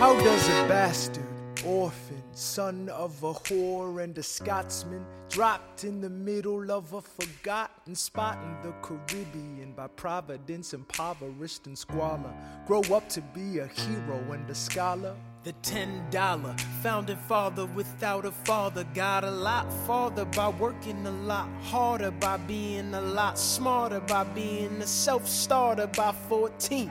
How does a bastard, orphan, son of a whore and a Scotsman, dropped in the middle of a forgotten spot in the Caribbean by providence, impoverished and squalor, grow up to be a hero and a scholar? The ten dollar founding father without a father got a lot farther by working a lot harder, by being a lot smarter, by being a self starter by 14.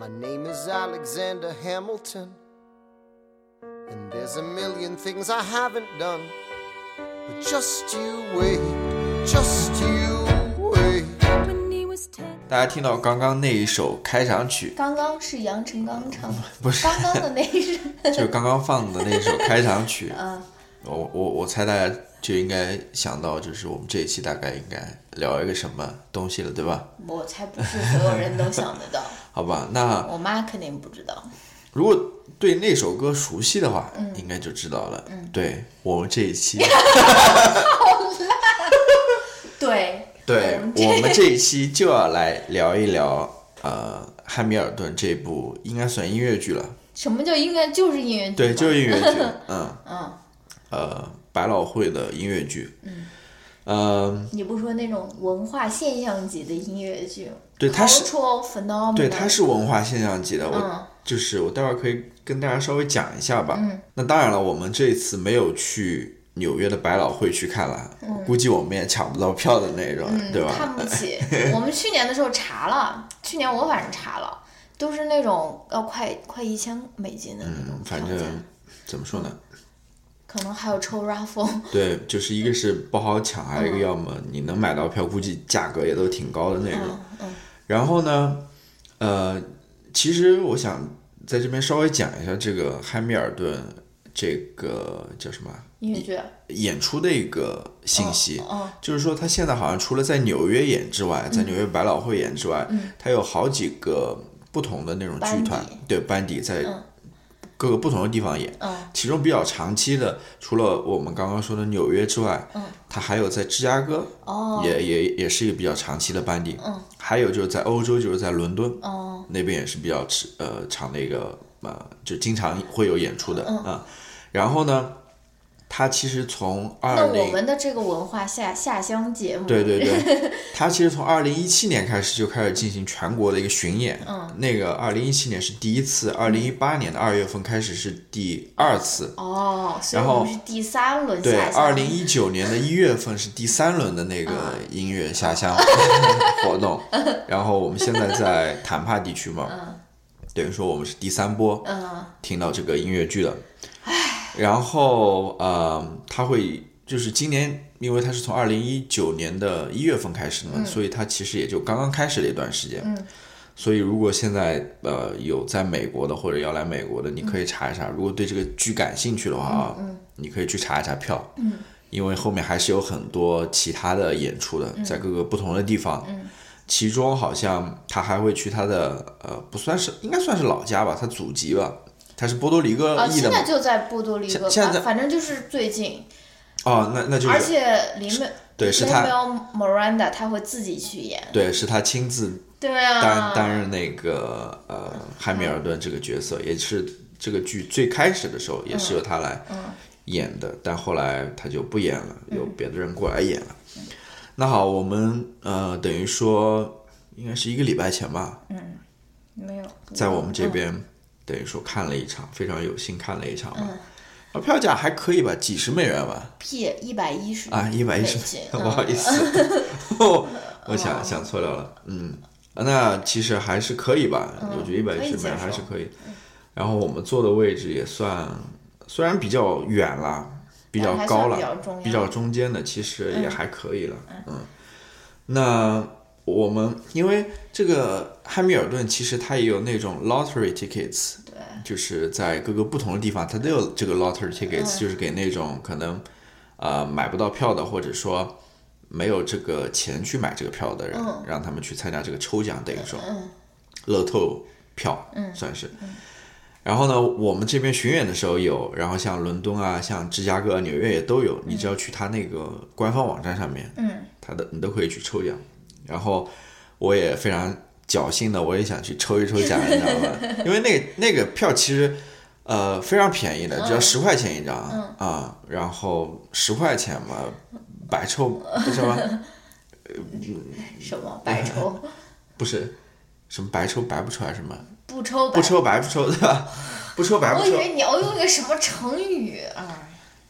My name is Alexander Hamilton. And there's a million things I haven't done. But just you wait, just you wait. 大家听到刚刚那一首开场曲，刚刚是杨臣刚唱的，不是刚刚的那一首，就是刚刚放的那首开场曲。嗯，我我我猜大家 就应该想到，就是我们这一期大概应该聊一个什么东西了，对吧？我才不是所有人都想得到，好吧，那我妈肯定不知道。如果对那首歌熟悉的话，嗯应该就知道了。嗯对我们这一期 对，对我们这一期就要来聊一聊呃《汉密尔顿》这部应该算音乐剧了。什么叫应该就是音乐剧？对，就是音乐剧。嗯嗯，呃，百老汇的音乐剧。嗯。呃，你不说那种文化现象级的音乐剧？对它是 phenomenon。对，它是文化现象级的。我嗯就是我待会儿可以跟大家稍微讲一下吧。嗯。那当然了，我们这一次没有去纽约的百老汇去看了，估计我们也抢不到票的那种，嗯，对吧？看不起。我们去年的时候查了，去年我反正查了，都是那种要快快一千美金的那种嗯，反正怎么说呢？可能还有抽 raffle。对，就是一个是不好抢，还有一个要么你能买到票，估计价格也都挺高的那种。嗯嗯。然后呢，呃，其实我想在这边稍微讲一下这个汉密尔顿这个叫什么音乐剧。演出的一个信息，嗯就是说他现在好像除了在纽约演之外，在纽约百老汇演之外，他有好几个不同的那种剧团班，对班底在嗯各个不同的地方演。嗯其中比较长期的，除了我们刚刚说的纽约之外，嗯，他还有在芝加哥，哦也也也是一个比较长期的班底。嗯，还有就是在欧洲，就是在伦敦，哦那边也是比较持呃长的一个呃，就经常会有演出的嗯啊、然后呢，他其实从那二零我们的这个文化下下乡节目，对对对，他其实从二零一七年开始就开始进行全国的一个巡演。嗯，那个二零一七年是第一次，二零一八年的二月份开始是第二次。哦，然后是第三轮对，下乡。二零一九年的一月份是第三轮的那个音乐下乡 活动，然后我们现在在坦帕地区嘛，等于说我们是第三波嗯听到这个音乐剧的。然后呃，他会就是今年，因为他是从二零一九年的一月份开始的嘛，所以他其实也就刚刚开始了一段时间。嗯所以如果现在呃有在美国的或者要来美国的，你可以查一查。如果对这个剧感兴趣的话啊，你可以去查一查票。嗯因为后面还是有很多其他的演出的，在各个不同的地方。嗯其中好像他还会去他的呃，不算是应该算是老家吧，他祖籍吧，他是波多黎各啊，现在。就在波多黎各，现现在啊反正就是最近，哦，那那就是而且林美对是他 Miranda 他会自己去演，对，是他亲自对啊，担担任那个呃汉密尔顿这个角色，也是这个剧最开始的时候也是由他来演的，但后来他就不演了，有别的人过来演了。那好，我们呃等于说应该是一个礼拜前吧，嗯没有在我们这边、嗯等于说看了一场，非常有幸看了一场吧。啊，票价还可以吧，几十美元吧。P 一百一十啊，一百一十 不好意嗯思，我 我想想错了了，嗯，那其实还是可以吧，我觉得一百一十买接受嗯还是可以。然后我们坐的位置也算，虽然比较远了，比较高了比较中间的，其实也还可以了，嗯。那我们因为这个汉密尔顿，其实它也有那种 lottery tickets，对，就是在各个不同的地方，它都有这个 lottery tickets，、就是给那种可能呃买不到票的，或者说没有这个钱去买这个票的人，让他们去参加这个抽奖，等于说乐透票，算是。然后呢，我们这边巡演的时候有，然后像伦敦啊、像芝加哥、纽约也都有。你只要去他那个官方网站上面，嗯，他的你都可以去抽奖。然后我也非常侥幸的，我也想去抽一抽奖，你知道吗？因为那个那个票其实呃非常便宜的，只要十块钱一张啊、然后十块钱嘛，白抽什么 什么白抽不是什么白抽白不抽还是什么不抽白不抽白不抽对吧？不抽白不抽。我以为你要用一个什么成语啊？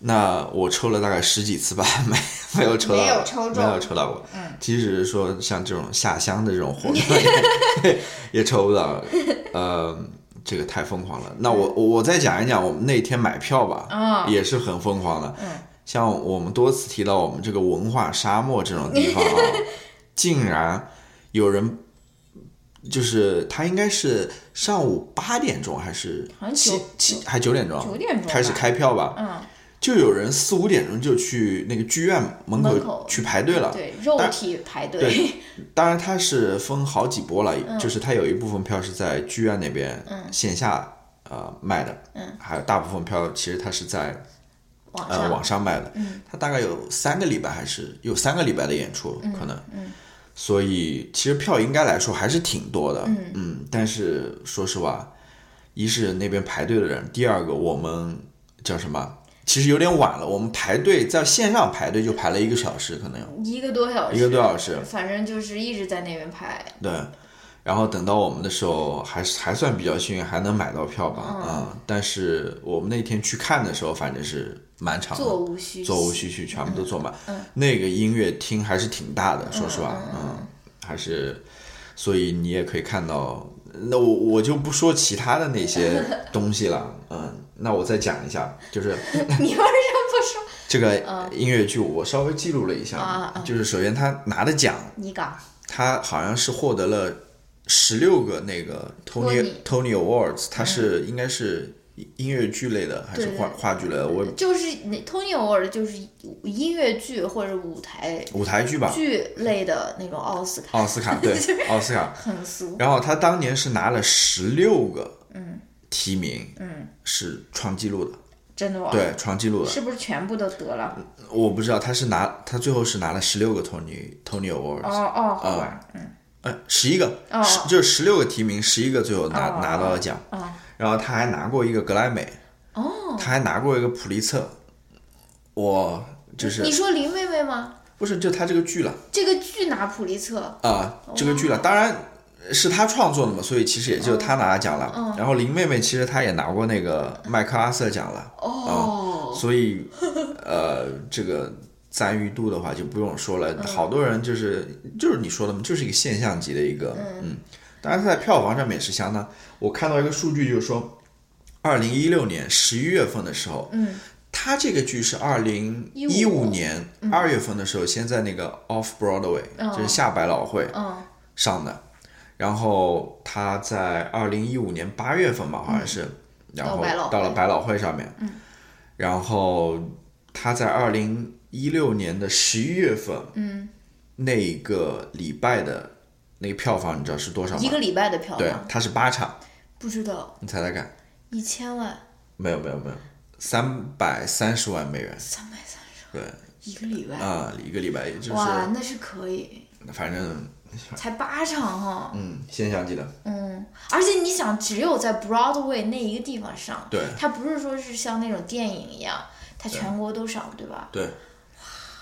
那我抽了大概十几次吧，没没有抽到，没有抽中没有抽到过。嗯，即使是说像这种下乡的这种活动 也也抽不到，呃，这个太疯狂了。那我我我再讲一讲我们那天买票吧，啊也是很疯狂的。嗯，像我们多次提到我们这个文化沙漠这种地方啊，竟然有人。就是他应该是上午八点钟还是七好像九七还九点钟九点钟开始开票吧？嗯，就有人四五点钟就去那个剧院门口去排队了。对，肉体排队。对，当然它是分好几波了，嗯。就是它有一部分票是在剧院那边线下呃卖的，嗯，还有大部分票其实它是在呃网上。嗯网上卖的，嗯。它大概有三个礼拜还是有三个礼拜的演出可能，嗯。所以其实票应该来说还是挺多的，嗯但是说实话，一是那边排队的人，第二个我们叫什么？其实有点晚了，我们排队在线上排队就排了一个小时，可能有。一个多小时，一个多小时反正就是一直在那边排。对，然后等到我们的时候，还是还算比较幸运，还能买到票吧，嗯啊、但是我们那天去看的时候，反正是蛮长的，座无虚席座无虚席，全部都坐满。嗯那个音乐厅还是挺大的，说实话，嗯，还是，所以你也可以看到。那我我就不说其他的那些东西了，嗯，那我再讲一下，就是 你为什么不说？这个音乐剧，我稍微记录了一下，啊啊。就是首先他拿的奖，你搞，他好像是获得了十六个那个 Tony Tony Awards，他是应该是音乐剧类的还是话话剧类的？我就是那 Tony Award 就是音乐剧或者舞台舞台剧吧，剧类的那种奥斯卡，奥斯卡对 奥斯卡。很俗。然后他当年是拿了十六个提名，嗯，是创纪录的，真的吗？，对，创纪录的。是不是全部都得了？我不知道他是拿他最后是拿了十六个 Tony Tony Awards，哦哦，好吧，嗯，呃，十一个，哦十就是十六个提名，十一个最后拿、哦拿到了奖。哦然后他还拿过一个格莱美，哦，他还拿过一个普利策。我就是你说林妹妹吗？不是就他这个剧了这个剧拿普利策，啊、这个剧了，当然是他创作的嘛，所以其实也就他拿奖了。然后林妹妹其实她也拿过那个麦克阿瑟奖了，哦，所以呃，这个赞誉度的话就不用说了，好多人就是就是你说的嘛，就是一个现象级的一个，嗯，当然它在票房上面也是相当。我看到一个数据，就是说，二零一六年十一月份的时候，嗯，他这个剧是二零一五年二月份的时候，先在那个 Off Broadway，、就是下百老汇嗯。上的，然后他在二零一五年八月份吧，好像是，然后到了百老汇上面，然后他在二零一六年的十一月份，嗯，那个礼拜的那个票房，你知道是多少吗？一个礼拜的票对房，，它是八场，不知道。你猜猜看？一千万，没有没有没有，三百三十万美元，三百三十对。一个礼拜，啊，一个礼拜也就是，哇，那是可以，反正才八场哈，嗯，现象级的，嗯，而且你想，只有在 Broadway 那一个地方上，对它不是说是像那种电影一样，它全国都上，对吧？对。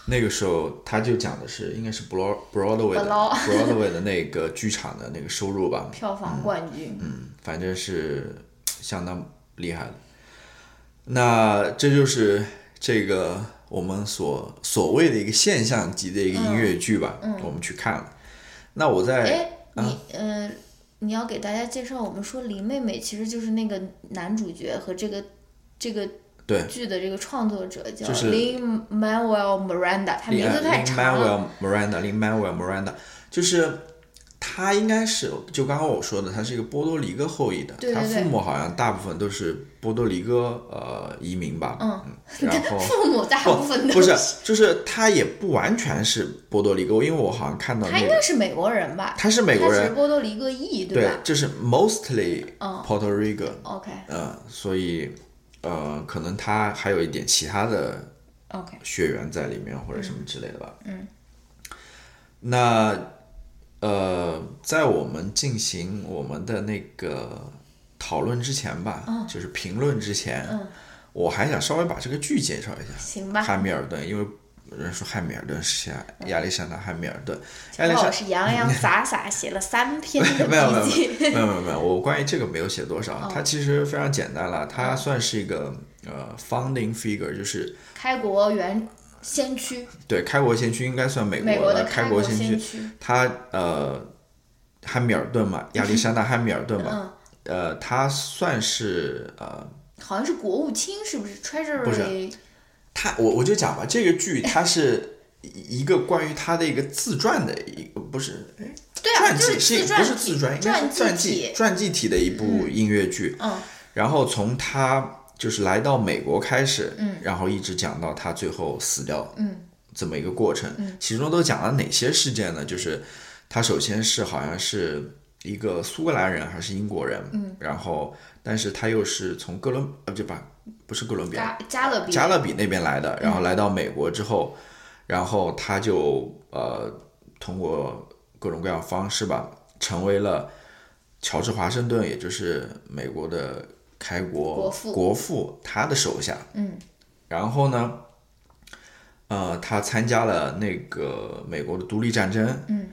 那个时候他就讲的是应该是 Broad Broadway 的 Broad- Broadway 的那个剧场的那个收入吧，票房冠军，嗯，反正是相当厉害的。那这就是这个我们所所谓的一个现象级的一个音乐剧吧，我们去看了。那我在哎，啊你呃，你要给大家介绍，我们说林妹妹其实就是那个男主角和这个这个对剧的这个创作者叫就是 Lin Manuel Miranda，他名字太长了。Manuel Miranda，Lin Manuel Miranda，就是他应该是就刚刚我说的，他是一个波多黎各后裔的，对对对他父母好像大部分都是波多黎各呃移民吧，嗯，然后父母大部分都不是，就是他也不完全是波多黎各，因为我好像看到他那个应该是美国人吧？他是美国他是人，波多黎各裔，对吧，就是 mostly 嗯 Puerto Rico，？OK 呃，所以呃，可能他还有一点其他的 OK，血缘在里面或者什么之类的吧。嗯。那呃，在我们进行我们的那个讨论之前吧，就是评论之前，我还想稍微把这个剧介绍一下。行吧。汉密尔顿，因为人说汉密尔顿是亚亚历山大汉密尔顿，亚历山老师洋洋洒洒写了三篇的没有没有。没有没有没有，我关于这个没有写多少，哦它其实非常简单了，它算是一个呃 founding figure，就是开国元先驱，对开国先驱应该算美美国的开国先驱。他呃汉密尔顿嘛，亚历山大汉密尔顿嘛，嗯，呃他算是呃好像是国务卿，是不是？Treasury 不是他我我就讲吧，这个剧 它是一个关于他的一个自传的一个不是哎对啊，传就是记是不是自传，应该是传记记传记体的一部音乐剧。嗯然后从他就是来到美国开始，嗯。然后一直讲到他最后死掉，嗯，这么一个过程。嗯。其中都讲了哪些事件呢？就是他首先是好像是一个苏格兰人还是英国人，嗯，然后但是他又是从哥伦呃不吧不是哥伦比亚加加勒比，加勒比那边来的，嗯。然后来到美国之后，然后他就呃通过各种各样方式吧，成为了乔治华盛顿，也就是美国的开国国父国父他的手下。嗯，然后呢，呃，他参加了那个美国的独立战争。嗯，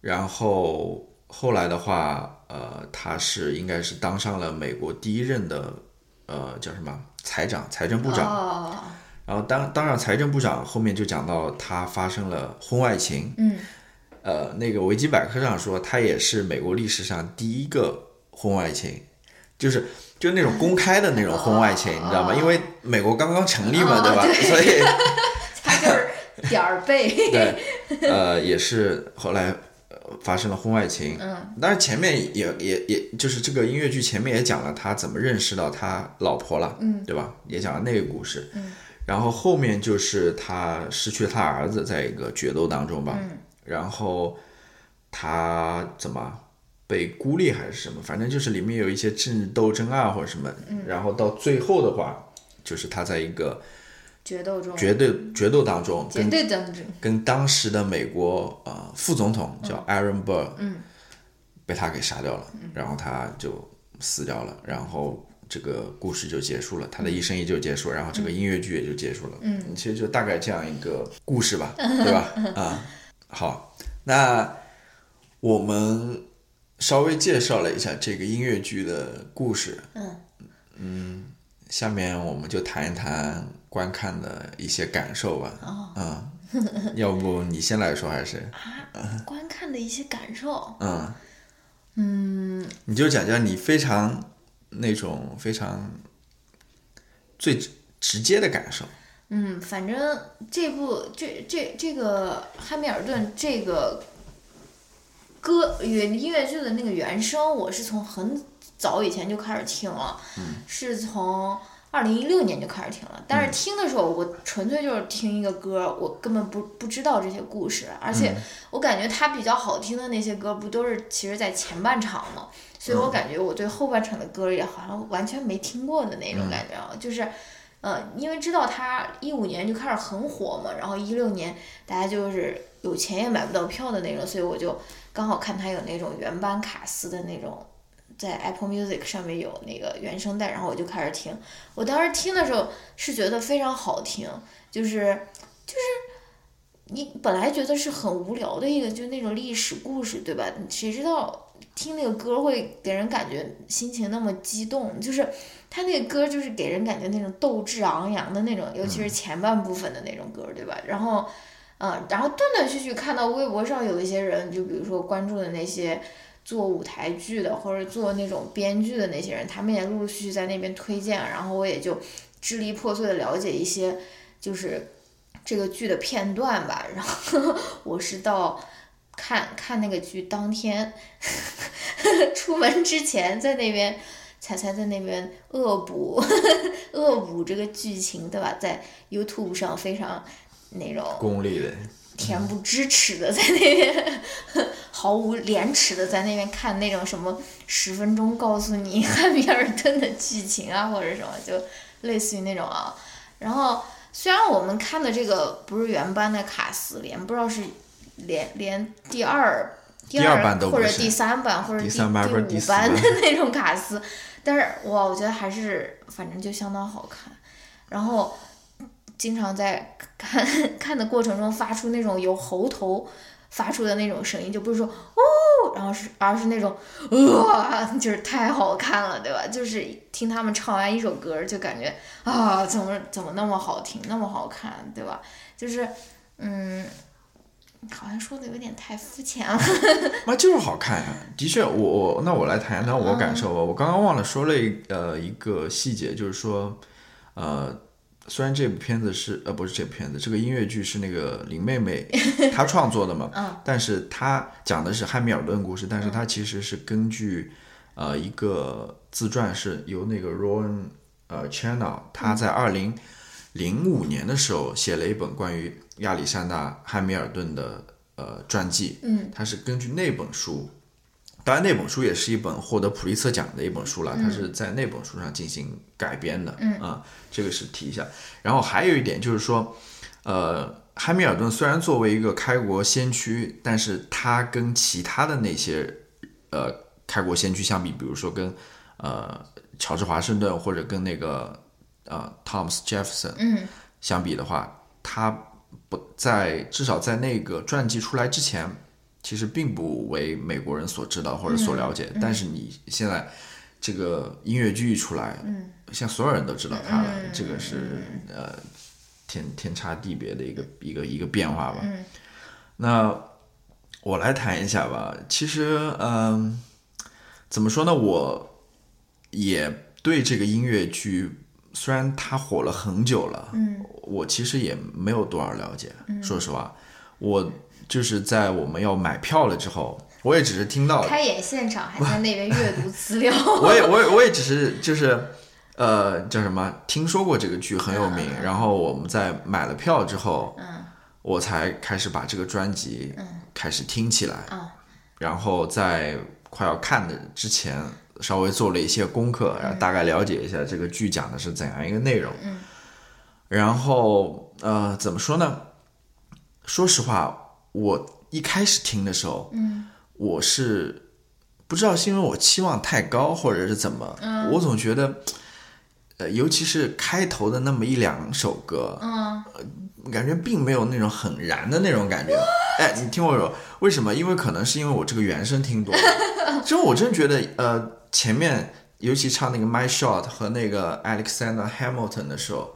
然后后来的话，呃，他是应该是当上了美国第一任的呃叫什么财长、财政部长。哦，然后当当上财政部长，后面就讲到他发生了婚外情。嗯，呃，那个维基百科上说，他也是美国历史上第一个婚外情，就是就那种公开的那种婚外情，你知道吗？因为美国刚刚成立嘛，哦对吧？所以 他就是点儿背。对，呃，也是后来。呃发生了婚外情，嗯，当然前面也也也就是这个音乐剧前面也讲了他怎么认识到他老婆了，嗯，对吧？也讲了那个故事，嗯，然后后面就是他失去了他儿子，在一个决斗当中吧，嗯，然后他怎么被孤立还是什么，反正就是里面有一些政治斗争啊或者什么，嗯然后到最后的话，就是他在一个决斗中，绝对决斗当中绝跟对当中，跟当时的美国呃副总统叫 Aaron Burr，嗯，被他给杀掉了，然后他就死掉了，然后这个故事就结束了，他的一生也就结束，然后这个音乐剧也就结束了，嗯，其实就大概这样一个故事吧，对吧？啊、好，那我们稍微介绍了一下这个音乐剧的故事，嗯。嗯下面我们就谈一谈观看的一些感受吧，哦。嗯，要不你先来说还是？啊？观看的一些感受，嗯，嗯，你就讲讲你非常那种非常最直直接的感受。嗯，反正这部这这这个汉密尔顿这个歌原音乐剧的那个原声，我是从很早以前就开始听了，是从二零一六年就开始听了。但是听的时候，我纯粹就是听一个歌，我根本不不知道这些故事，而且我感觉它比较好听的那些歌，不都是其实在前半场吗？所以我感觉我对后半场的歌也好像完全没听过的那种感觉啊，就是。呃，因为知道他一五年就开始很火嘛，然后一六年大家就是有钱也买不到票的那种，所以我就刚好看他有那种原班卡斯的那种，在 Apple Music 上面有那个原声带，然后我就开始听。我当时听的时候是觉得非常好听，就是就是你本来觉得是很无聊的一个，就那种历史故事，对吧？谁知道听那个歌会给人感觉心情那么激动，就是他那个歌就是给人感觉那种斗志昂扬的那种，尤其是前半部分的那种歌，对吧？然后，嗯，然后断断续续看到微博上有一些人，就比如说关注的那些做舞台剧的或者做那种编剧的那些人，他们也陆陆续续在那边推荐，然后我也就支离破碎的了解一些，就是这个剧的片段吧。然后 我是到看看那个剧当天，出门之前在那边才才在那边恶补 恶补这个剧情，对吧？在 YouTube 上非常那种功利的，恬不知耻的在那边，毫无廉耻的在那边看那种什么十分钟告诉你汉密尔顿的剧情啊，或者什么，就类似于那种啊。然后虽然我们看的这个不是原班的卡斯，连不知道是连连第二。第二版或者第三版或者第第三版或者第五四版版的 那种卡斯，但是哇，我觉得还是反正就相当好看。然后经常在看 看的过程中发出那种由喉头发出的那种声音，就不是说哦，然后是而是那种哇，就是太好看了，对吧？就是听他们唱完一首歌，就感觉啊，怎么怎么那么好听，那么好看，对吧？就是嗯。好像说的有点太肤浅了。那就是好看呀、的确，我我那我来谈一谈我感受吧。我刚刚忘了说了一呃一个细节，就是说，呃，虽然这部片子是呃不是这部片子，这个音乐剧是那个林妹妹 她创作的嘛，嗯。但是她讲的是汉密尔顿故事，但是她其实是根据呃一个自传，是由那个 Rowan 呃 Channel 他在二零零五年的时候写了一本关于亚历山大汉密尔顿的呃传记，嗯，他是根据那本书，当然那本书也是一本获得普利策奖的一本书了，它是在那本书上进行改编的，嗯。啊，这个是提一下。然后还有一点就是说，呃，汉密尔顿虽然作为一个开国先驱，但是他跟其他的那些呃开国先驱相比，比如说跟呃乔治华盛顿或者跟那个呃 Thomas Jefferson，嗯。相比的话，他不在至少在那个传记出来之前，其实并不为美国人所知道或者所了解。但是你现在这个音乐剧一出来，嗯，像所有人都知道他了，嗯这个是呃天天差地别的一个一个一个变化吧。嗯那我来谈一下吧。其实，嗯、怎么说呢？我也对这个音乐剧，虽然它火了很久了，嗯我其实也没有多少了解。说实话，我就是在我们要买票了之后，我也只是听到，开演现场还在那边阅读资料。我也我也我也只是就是。呃，叫什么？听说过这个剧很有名，然后我们在买了票之后，嗯我才开始把这个专辑开始听起来，嗯然后在快要看的之前，稍微做了一些功课，然后大概了解一下这个剧讲的是怎样一个内容。嗯然后呃，怎么说呢？说实话，我一开始听的时候，嗯我是不知道是因为我期望太高，或者是怎么，嗯我总觉得，呃，尤其是开头的那么一两首歌，嗯感觉并没有那种很燃的那种感觉。哎，你听我说，为什么？因为可能是因为我这个原声听多了。其实我真觉得，呃，前面尤其唱那个《My Shot》和那个 Alexander Hamilton 的时候，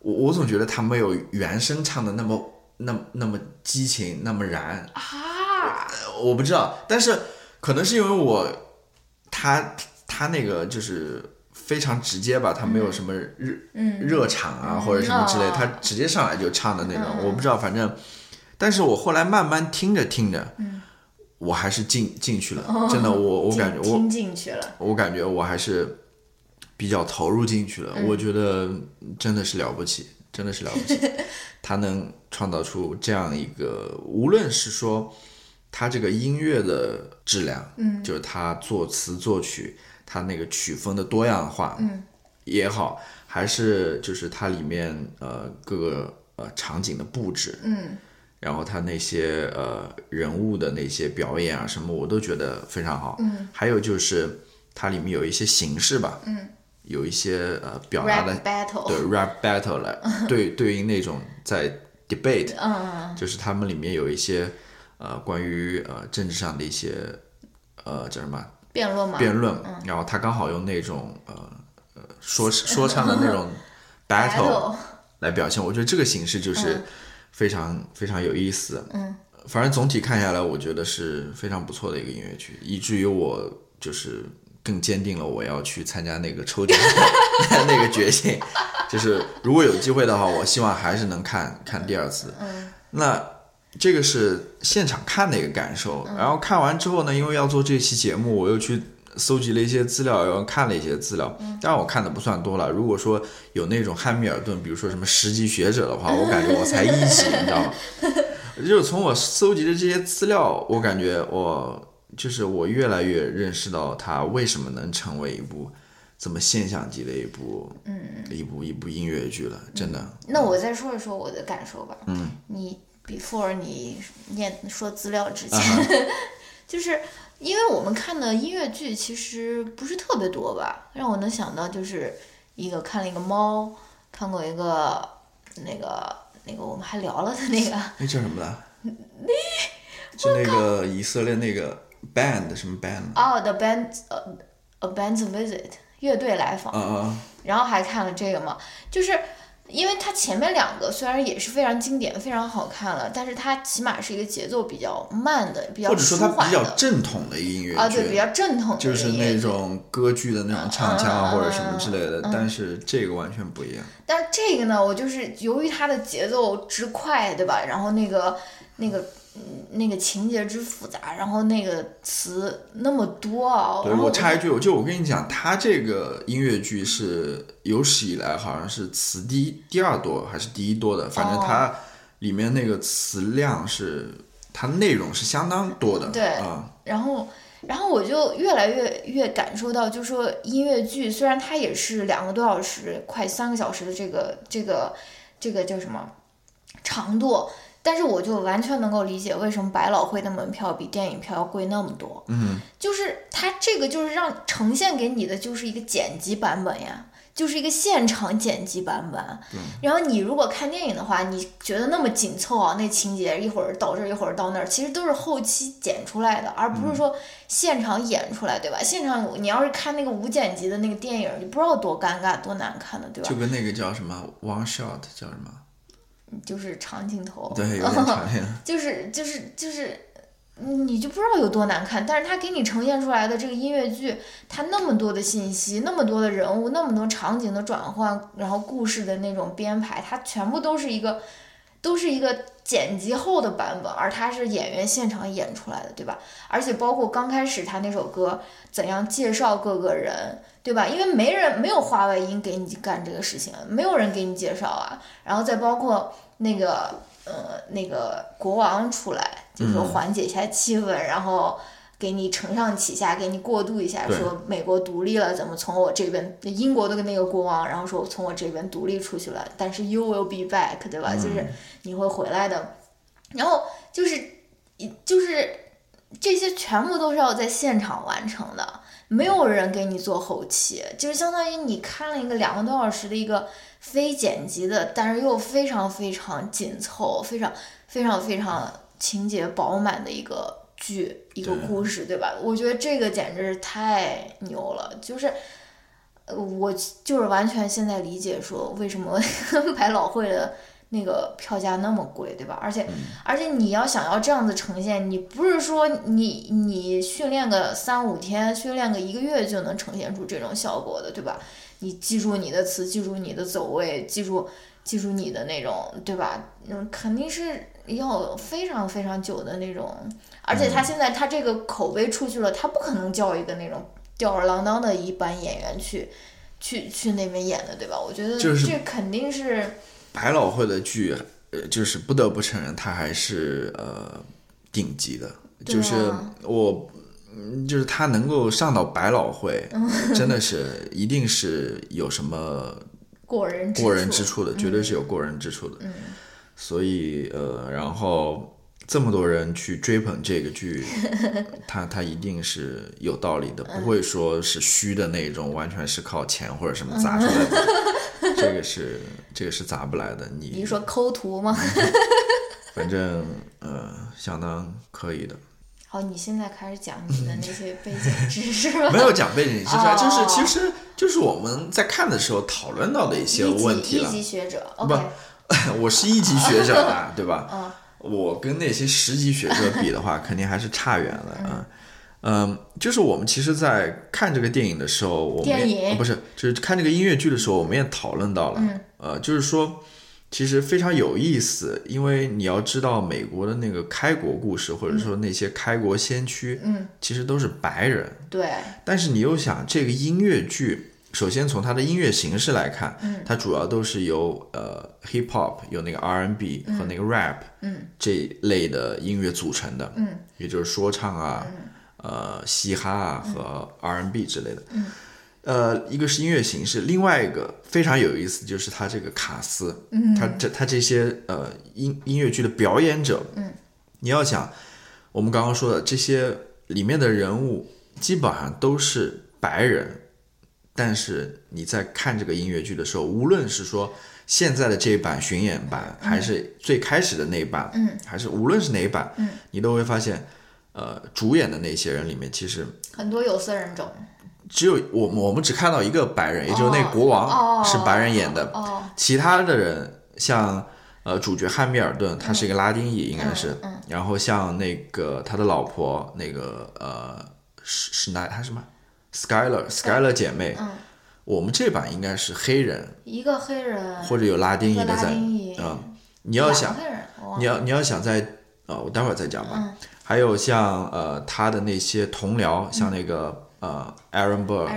我我总觉得他没有原声唱的那么那么那么激情，那么燃。啊，我不知道，但是可能是因为我他他那个就是非常直接吧，他没有什么热、嗯。热场啊或者什么之类，哦。他直接上来就唱的那种，嗯我不知道，反正，但是我后来慢慢听着听着，嗯。我还是进进去了，真的，我我感觉我听进去了。我感觉我还是比较投入进去了，嗯。我觉得真的是了不起，真的是了不起，他能创造出这样一个，无论是说他这个音乐的质量，嗯。就是他作词作曲，他那个曲风的多样化，嗯。也好，还是就是它里面呃各个呃场景的布置，嗯。然后他那些呃人物的那些表演啊什么，我都觉得非常好。嗯。还有就是它里面有一些形式吧，嗯有一些呃表达的 battle。对 rap battle 来 对对应那种在 debate，嗯就是他们里面有一些呃关于呃政治上的一些呃叫什么辩论嘛。辩论，嗯然后他刚好用那种呃呃说说唱的那种 battle 来表现，我觉得这个形式就是嗯非常非常有意思。嗯，反正总体看下来，我觉得是非常不错的一个音乐剧，以至于我就是更坚定了我要去参加那个抽奖 那个决心。就是如果有机会的话，我希望还是能看 看第二次。嗯，那这个是现场看的一个感受。嗯然后看完之后呢，因为要做这期节目，我又去搜集了一些资料，然后看了一些资料。当然我看的不算多了。如果说有那种汉密尔顿，比如说什么十级学者的话，我感觉我才一级，你知道吗？就是从我搜集的这些资料，我感觉我就是我越来越认识到它为什么能成为一部这么现象级的一部，嗯，一部一部音乐剧了，真的。那我再说一说我的感受吧。嗯，你 before 你念说资料之前，就是因为我们看的音乐剧其实不是特别多吧，让我能想到就是一个看了一个猫，看过一个那个那个我们还聊了的那个那叫什么来？就那个以色列那个 band 什么 band？哦，The Band 呃 A Band's Visit 乐队来访。嗯嗯！然后还看了这个嘛，就是因为它前面两个虽然也是非常经典、非常好看了，但是它起码是一个节奏比较慢的、比较或者说它比较正统的音乐剧，啊，对，比较正统的就是那种歌剧的那种唱腔或者什么之类的，但是这个完全不一样。但是这个呢，我就是由于它的节奏之快，对吧？然后那个那个嗯那个情节之复杂，然后那个词那么多啊，对我插一句，我就我跟你讲，他这个音乐剧是有史以来好像是词第第二多还是第一多的，反正哦它里面那个词量是它内容是相当多的，对啊，然后，然后我就越来越越感受到，就说音乐剧虽然它也是两个多小时，快三个小时的这个这个这个叫什么长度，但是我就完全能够理解为什么百老汇的门票比电影票要贵那么多。嗯，就是它这个就是让呈现给你的就是一个剪辑版本呀。就是一个现场剪辑版本，然后你如果看电影的话，你觉得那么紧凑啊，那情节一会儿到这儿一会儿到那儿，其实都是后期剪出来的，而不是说现场演出来，对吧？现场你要是看那个无剪辑的那个电影，你不知道多尴尬多难看的，对吧就？跟那个叫什么 one shot 叫什么？就是长镜头，对，有点 长线。就是就是就是，你就不知道有多难看。但是他给你呈现出来的这个音乐剧，它那么多的信息，那么多的人物，那么多场景的转换，然后故事的那种编排，它全部都是一个，都是一个剪辑后的版本，而它是演员现场演出来的，对吧？而且包括刚开始他那首歌怎样介绍各个人，对吧？因为没人没有话外音给你干这个事情，没有人给你介绍啊。然后再包括那个呃那个国王出来，就是说缓解一下气氛，然后给你承上启下，给你过渡一下，说美国独立了，怎么从我这边英国的那个国王，然后说从我这边独立出去了，但是 you will be back，对吧？就是你会回来的。然后就是就是这些全部都是要在现场完成的，没有人给你做后期，就是相当于你看了一个两个多小时的一个非剪辑的，但是又非常非常紧凑、非常非常非常情节饱满的一个剧、一个故事，对吧？我觉得这个简直是太牛了，就是。呃我就是完全现在理解说为什么 百老汇的那个票价那么贵，对吧？而且、而且你要想要这样子呈现，你不是说你你训练个三五天，训练个一个月就能呈现出这种效果的，对吧？你记住你的词，记住你的走位，记住记住你的那种，对吧？嗯，肯定是要非常非常久的那种。而且他现在他这个口碑出去了，他不可能叫一个那种吊儿郎当的一般演员去去去那边演的，对吧？我觉得这肯定是。百老汇的剧，呃，就是不得不承认，他还是呃顶级的。对就是啊我，嗯就是他能够上到百老汇，真的是一定是有什么过人过人之之处的，绝对是有过人之处的。嗯所以呃，然后这么多人去追捧这个剧，它它一定是有道理的，嗯不会说是虚的那种，完全是靠钱或者什么砸出来的。这个是这个是砸不来的，你你是说抠图吗？反正呃相当可以的，好，你现在开始讲你的那些背景知识吧。没有讲背景知识就是其实就是我们在看的时候讨论到的一些问题了一。级学者不 我是一级学者啊，对吧？嗯。我跟那些十级学者比的话，肯定还是差远了啊。嗯，就是我们其实，在看这个电影的时候，我们电影。也、呃不是，就是看这个音乐剧的时候，我们也讨论到了，嗯。呃，就是说，其实非常有意思，因为你要知道，美国的那个开国故事，或者说那些开国先驱，嗯，其实都是白人，对，但是你又想，这个音乐剧，首先从它的音乐形式来看，嗯。它主要都是由呃 hip hop 有那个 R N B 和那个 rap，嗯。这一类的音乐组成的，嗯。也就是说唱啊，呃嘻哈啊和 R N B 之类的，呃，一个是音乐形式，另外一个非常有意思就是它这个卡斯，嗯，它这它这些呃音音乐剧的表演者，嗯，你要想我们刚刚说的这些里面的人物基本上都是白人，但是你在看这个音乐剧的时候，无论是说现在的这一版巡演版，还是最开始的那一版，嗯，还是无论是哪一版，嗯，你都会发现，呃，主演的那些人里面，其实很多有色人种。只有我我们只看到一个白人，也就是那个国哦王是白人演的，哦，其他的人像呃主角汉密尔顿，他是一个拉丁裔，应该是，嗯然后像那个他的老婆那个呃是是哪他什么 Skyler Skyler 姐妹，嗯。我们这版应该是黑人。一个黑人，或者有拉丁裔的在，嗯，你要想你要你要想在呃我待会儿再讲吧，嗯。还有像呃他的那些同僚，像那个呃 Aaron Burr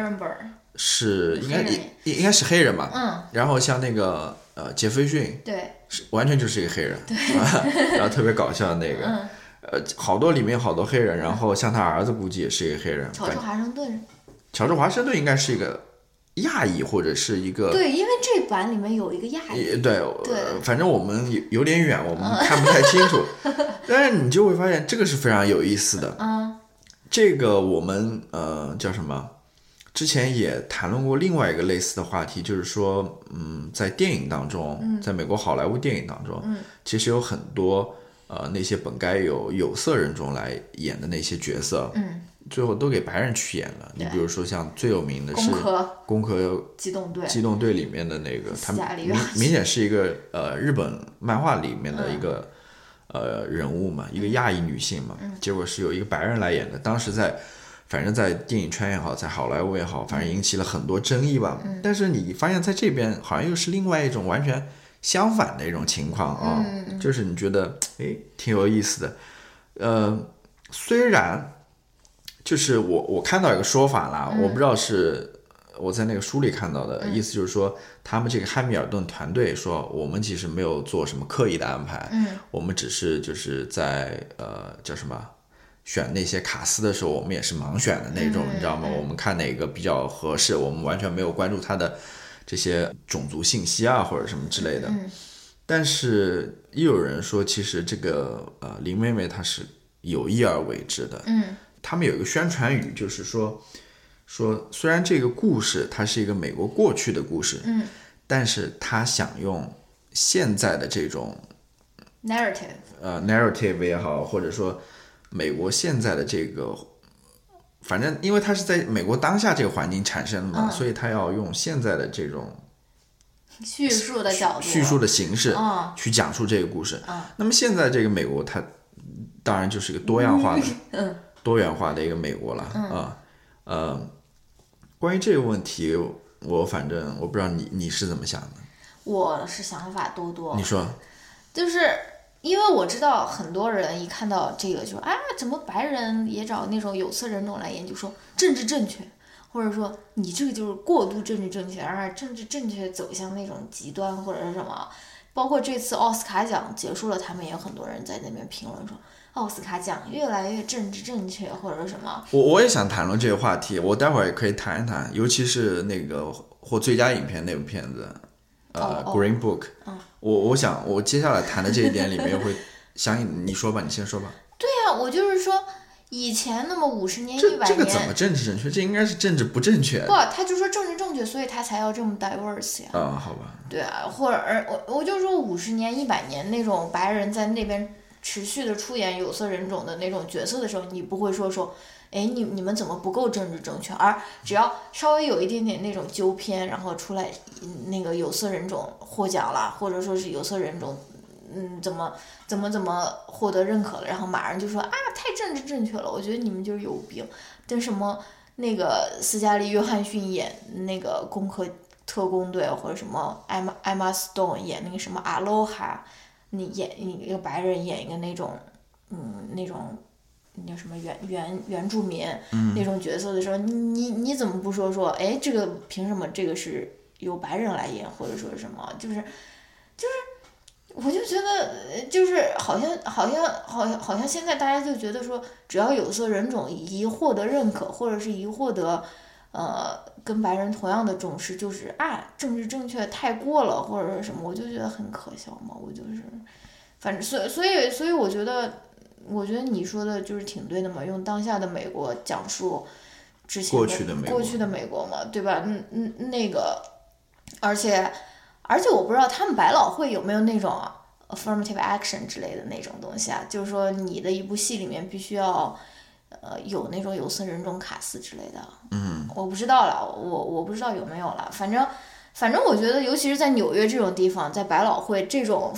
是应该应应该是黑人吧，嗯，然后像那个呃杰斐逊。对，是完全就是一个黑人，然后特别搞笑的那个，嗯。呃，好多里面有好多黑人，然后像他儿子估计也是一个黑人，反乔治华盛顿，乔治华盛顿应该是一个亚裔或者是一个，对，因为这版里面有一个亚裔，对，对呃反正我们有有点远，我们看不太清楚，但是你就会发现这个是非常有意思的，嗯。这个我们呃叫什么？之前也谈论过另外一个类似的话题，就是说，嗯，在电影当中，在美国好莱坞电影当中，嗯。其实有很多呃那些本该由有色人种来演的那些角色，嗯，最后都给白人去演了。你比如说像最有名的是《攻壳攻壳机动队，机动队》里面的那个，他明明显是一个呃日本漫画里面的一个、呃人物嘛，一个亚裔女性嘛，结果是有一个白人来演的。当时在反正在电影圈也好，在好莱坞也好，反正引起了很多争议吧。但是你发现在这边好像又是另外一种完全相反的一种情况啊，就是你觉得诶挺有意思的。呃，虽然就是我我看到一个说法啦，我不知道是我在那个书里看到的、意思，就是说他们这个汉密尔顿团队说，我们其实没有做什么刻意的安排，嗯，我们只是就是在呃叫什么。选那些卡司的时候，我们也是盲选的那种，你知道吗？我们看哪个比较合适，我们完全没有关注他的这些种族信息啊，或者什么之类的。嗯但是又有人说，其实这个呃林妹妹她是有意而为之的。嗯他们有一个宣传语，就是说说虽然这个故事它是一个美国过去的故事，嗯。但是他想用现在的这种，narrative，呃 narrative 也好，或者说美国现在的这个，反正因为它是在美国当下这个环境产生的嘛，嗯。所以他要用现在的这种叙述的角度，叙述的形式嗯。去讲述这个故事。嗯。那么现在这个美国，它当然就是一个多样化的、嗯多元化的一个美国了啊、呃，关于这个问题，我反正我不知道你你是怎么想的？我是想法多多你，说，就是因为我知道很多人一看到这个就说啊，怎么白人也找那种有色人种来研究说政治正确，或者说你这个就是过度政治正确，而政治正确走向那种极端或者是什么。包括这次奥斯卡奖结束了，他们也有很多人在那边评论说，奥斯卡奖越来越政治正确或者什么。我我也想谈论这个话题，我待会儿也可以谈一谈，尤其是那个获最佳影片那部片子，呃，Green Book》嗯我我想我接下来谈的这一点里面会相应，你说吧，你先说吧。对呀、我就是说，以前那么五十年、一百年这个怎么，政治正确？这应该是政治不正确。不，他就说政治正确，所以他才要这么 diverse 呀。啊、好吧，对啊，或者而我我就说五十年、一百年那种白人在那边持续的出演有色人种的那种角色的时候，你不会说说，哎，你你们怎么不够政治正确？而只要稍微有一点点那种纠偏，然后出来那个有色人种获奖了，或者说是有色人种，嗯，怎么怎么怎么获得认可了，然后马上就说啊，太政治正确了。我觉得你们就是有病。跟什么那个斯嘉丽·约翰逊演那个《攻壳特工队》，或者什么艾玛艾玛斯顿演那个什么阿罗哈，你演一个白人演一个那种嗯那种那叫什么原原原住民那种角色的时候，你你你怎么不说说？哎，这个凭什么这个是由白人来演，或者说什么？就是就是。我就觉得，呃就是好像好像好像好像现在大家就觉得说，只要有色人种一获得认可，或者是一获得，呃，跟白人同样的重视，就是啊，政治正确太过了，或者是什么，我就觉得很可笑嘛。我就是，反正所以所以所以，我觉得，我觉得你说的就是挺对的嘛，用当下的美国讲述之前过去的美国过去的美国嘛，对吧？嗯嗯，那个，而且。而且我不知道他们百老汇有没有那种 affirmative action 之类的那种东西啊，就是说你的一部戏里面必须要，呃，有那种有色人种卡司之类的。嗯，我不知道了，我我不知道有没有了。反正反正我觉得，尤其是在纽约这种地方，在百老汇这种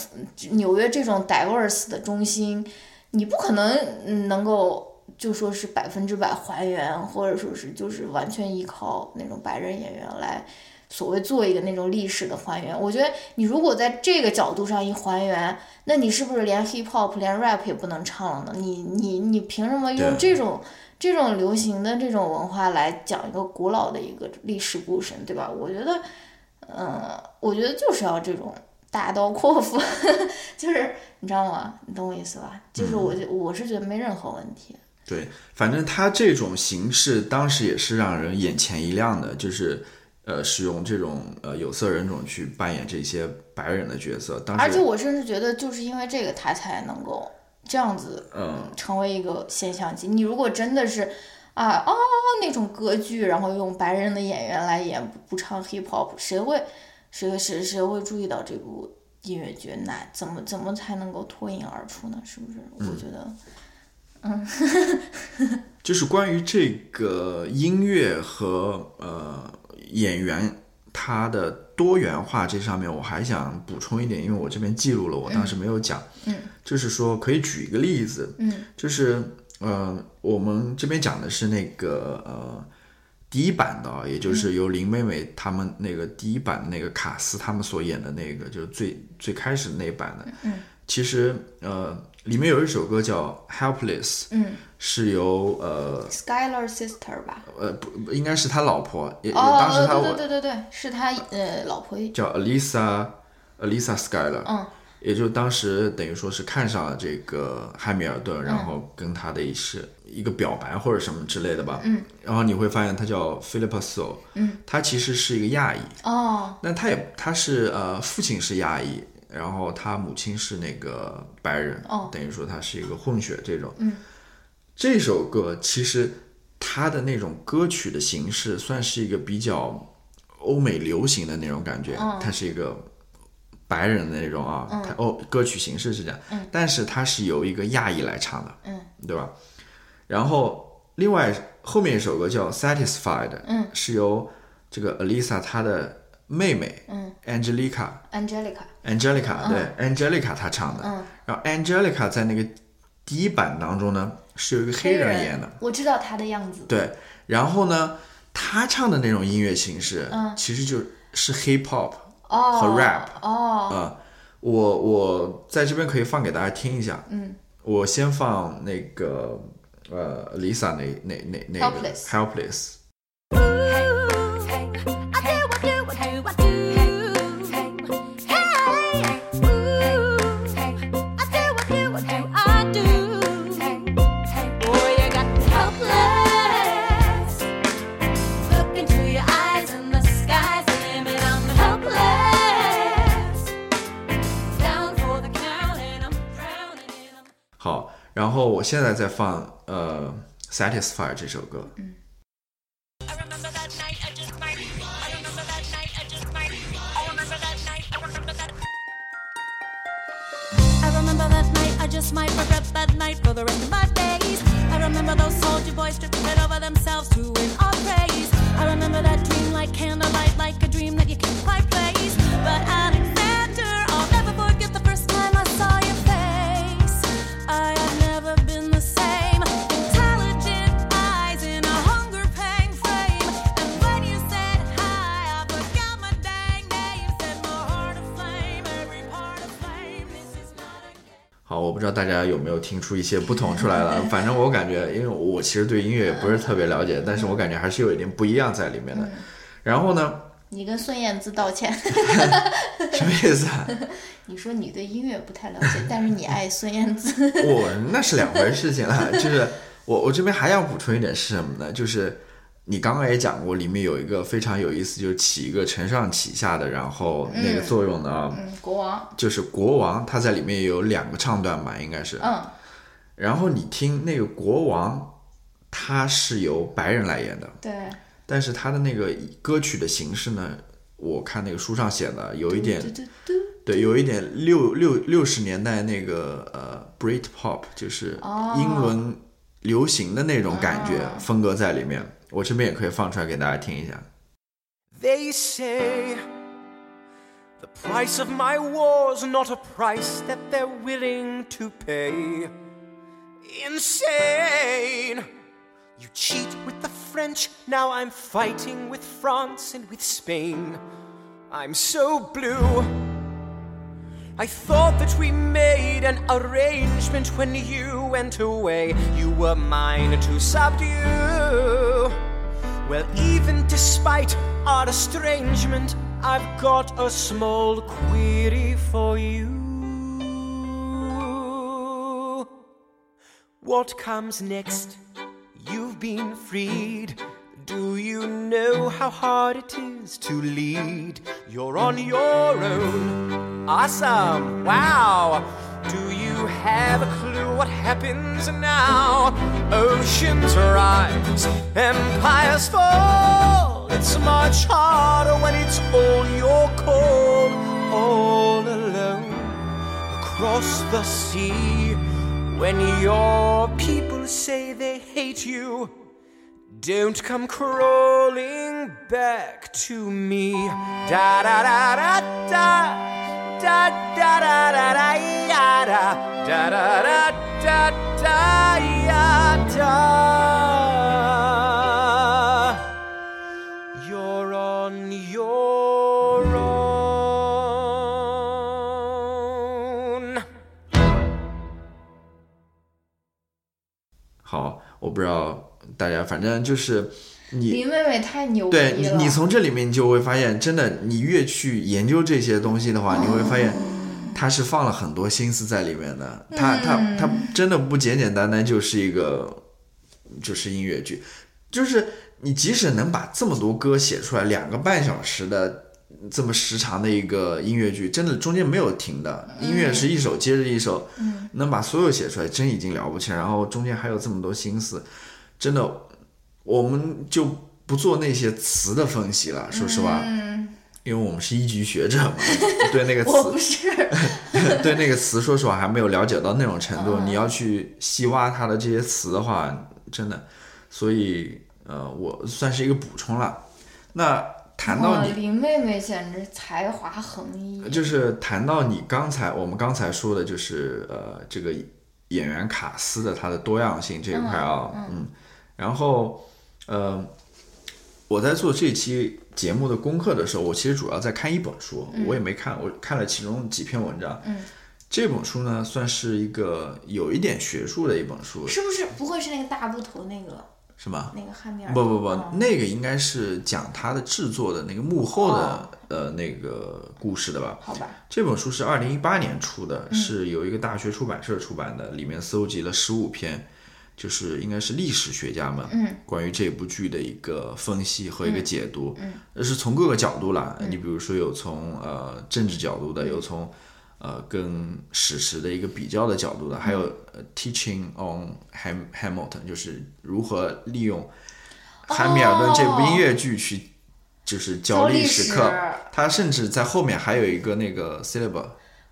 纽约这种 diverse 的中心，你不可能嗯能够就说是百分之百还原，或者说是就是完全依靠那种白人演员来。所谓做一个那种历史的还原，我觉得你如果在这个角度上一还原，那你是不是连 hip hop 连 rap 也不能唱了呢？你你你凭什么用这种这种流行的这种文化来讲一个古老的一个历史故事，对吧？我觉得，嗯，我觉得就是要这种大刀阔斧，就是你知道吗？你懂我意思吧？就是我我是觉得没任何问题。对，反正他这种形式当时也是让人眼前一亮的，就是。呃，使用这种呃有色人种去扮演这些白人的角色，当时而且我甚至觉得，就是因为这个，他才能够这样子，嗯，成为一个现象级。你如果真的是啊哦那种歌剧，然后用白人的演员来演，不唱 hip hop，谁会谁谁谁会注意到这部音乐剧？那怎么怎么才能够脱颖而出呢？是不是？我觉得，嗯，就是关于这个音乐和呃。演员他的多元化这上面我还想补充一点，因为我这边记录了，我当时没有讲，嗯，就是说可以举一个例子，嗯，就是呃，我们这边讲的是那个呃第一版的，也就是由林妹妹他们那个第一版的那个卡斯他们所演的那个，就是最最开始那版的，嗯，其实呃里面有一首歌叫 Helpless，嗯。是由呃，Skyler Sister 吧？呃，不，应该是他老婆。也哦，当时他对对对对对，是他呃老婆。叫 Alisa，Alisa Skyler，。嗯。也就当时等于说是看上了这个汉密尔顿，然后跟他的一是一个表白或者什么之类的吧。嗯。然后你会发现他叫 Philippa So。嗯。他其实是一个亚裔。哦。那他也他是呃父亲是亚裔，然后他母亲是那个白人。哦。等于说他是一个混血这种。嗯。这首歌其实他的那种歌曲的形式算是一个比较欧美流行的那种感觉，它是一个白人的那种啊，它哦歌曲形式是这样，但是它是由一个亚裔来唱的，嗯，对吧？然后另外后面一首歌叫 Satisfied，嗯，是由这个 Alisa 她的妹妹，嗯，Angelica，Angelica，对，Angelica 她唱的，嗯，然后 Angelica 在那个第一版当中呢。是有一个黑人演的，我知道他的样子。对，然后呢，他唱的那种音乐形式，嗯，其实就是 hip hop 和 rap 哦，啊，我我在这边可以放给大家听一下，嗯，我先放那个呃 Lisa 那那那那个 Helpless。我现在在放呃《Satisfy》这首歌。嗯。知道大家有没有听出一些不同出来了。反正我感觉，因为我其实对音乐也不是特别了解，但是我感觉还是有一点不一样在里面的。然后呢，你跟孙燕姿道歉，什么意思啊？你说你对音乐不太了解，但是你爱孙燕姿。我那是两回事情了。就是我我这边还要补充一点是什么呢？就是你刚刚也讲过，里面有一个非常有意思，就是起一个承上启下的，然后那个作用呢，嗯，国王，就是国王他在里面有两个唱段吧，应该是。嗯，然后你听那个国王，他是由白人来演的，对，但是他的那个歌曲的形式呢，我看那个书上写的有一点对，有一点六六六十年代那个呃 Brit Pop，就是哦。英伦流行的那种感觉、哦。风格在里面。我这边也可以放出来给大家听一下。 They say the price of my war's not a price that they're willing to pay. Insane! You cheat with the French, now I'm fighting with France and with Spain. I'm so blue. I thought that we made an arrangement when you went away. You were mine to subdue. Well, even despite our estrangement, I've got a small query for you. What comes next? You've been freed. Do you know how hard it is to lead? You're on your own. Awesome! Wow! Do you have a clue what happens now? Oceans rise, empires fall. It's much harder when it's all your call, all alone across the sea. When your people say they hate you, don't come crawling back to me. Da da da da da 哒哒哒哒哒呀哒哒哒哒哒哒呀哒。我不知道大家，反正就是，你林妹妹太牛逼对你，你从这里面你就会发现，真的，你越去研究这些东西的话，你会发现，他是放了很多心思在里面的。他他他真的不简简单单就是一个，就是音乐剧，就是你即使能把这么多歌写出来，两个半小时的这么时长的一个音乐剧，真的中间没有停的，音乐是一首接着一首，能把所有写出来，真已经了不起。然后中间还有这么多心思，真的，我们就不做那些词的分析了，说实话，因为我们是一级学者嘛，对那个 我不词，是，对那个词，说实话还没有了解到那种程度。你要去细挖它的这些词的话，真的，所以呃，我算是一个补充了。那谈到，你，林妹妹简直才华横溢。就是谈到你刚才我们刚才说的，就是呃，这个演员卡斯的他的多样性这一块啊，嗯。然后呃，我在做这期节目的功课的时候，我其实主要在看一本书，我也没看，我看了其中几篇文章，嗯，这本书呢算是一个有一点学术的一本书，是不是？不会是那个大部头那个是吗？那个汉密尔不不不，哦。那个应该是讲他的制作的那个幕后的、呃那个故事的吧？好吧，这本书是二零一八年出的，是由一个大学出版社出版的，里面搜集了十五篇，就是应该是历史学家们嗯。关于这部剧的一个分析和一个解读，嗯，是从各个角度啦，你比如说有从呃政治角度的，有从呃跟史实的一个比较的角度的，还有呃 teaching on Ham Hamilton，就是如何利用汉密尔顿这部音乐剧去。就是教历史史课，他甚至在后面还有一个那个 syllable，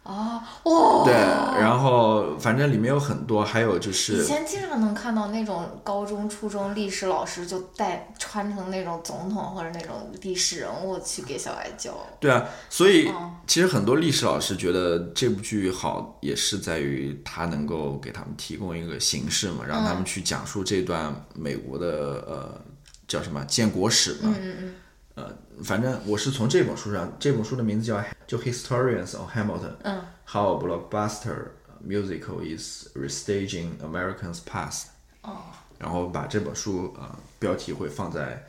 啊，哦！对，然后反正里面有很多，还有就是以前经常能看到那种高中、初中历史老师就带穿成那种总统或者那种历史人物去给小孩教。对啊，所以嗯其实很多历史老师觉得这部剧好，也是在于它能够给他们提供一个形式嘛，让他们去讲述这段美国的呃叫什么建国史嘛。嗯嗯呃，反正我是从这本书上，这本书的名字叫就 Historians of Hamilton。嗯 How a blockbuster musical is restaging Americans' past。哦。然后把这本书呃标题会放在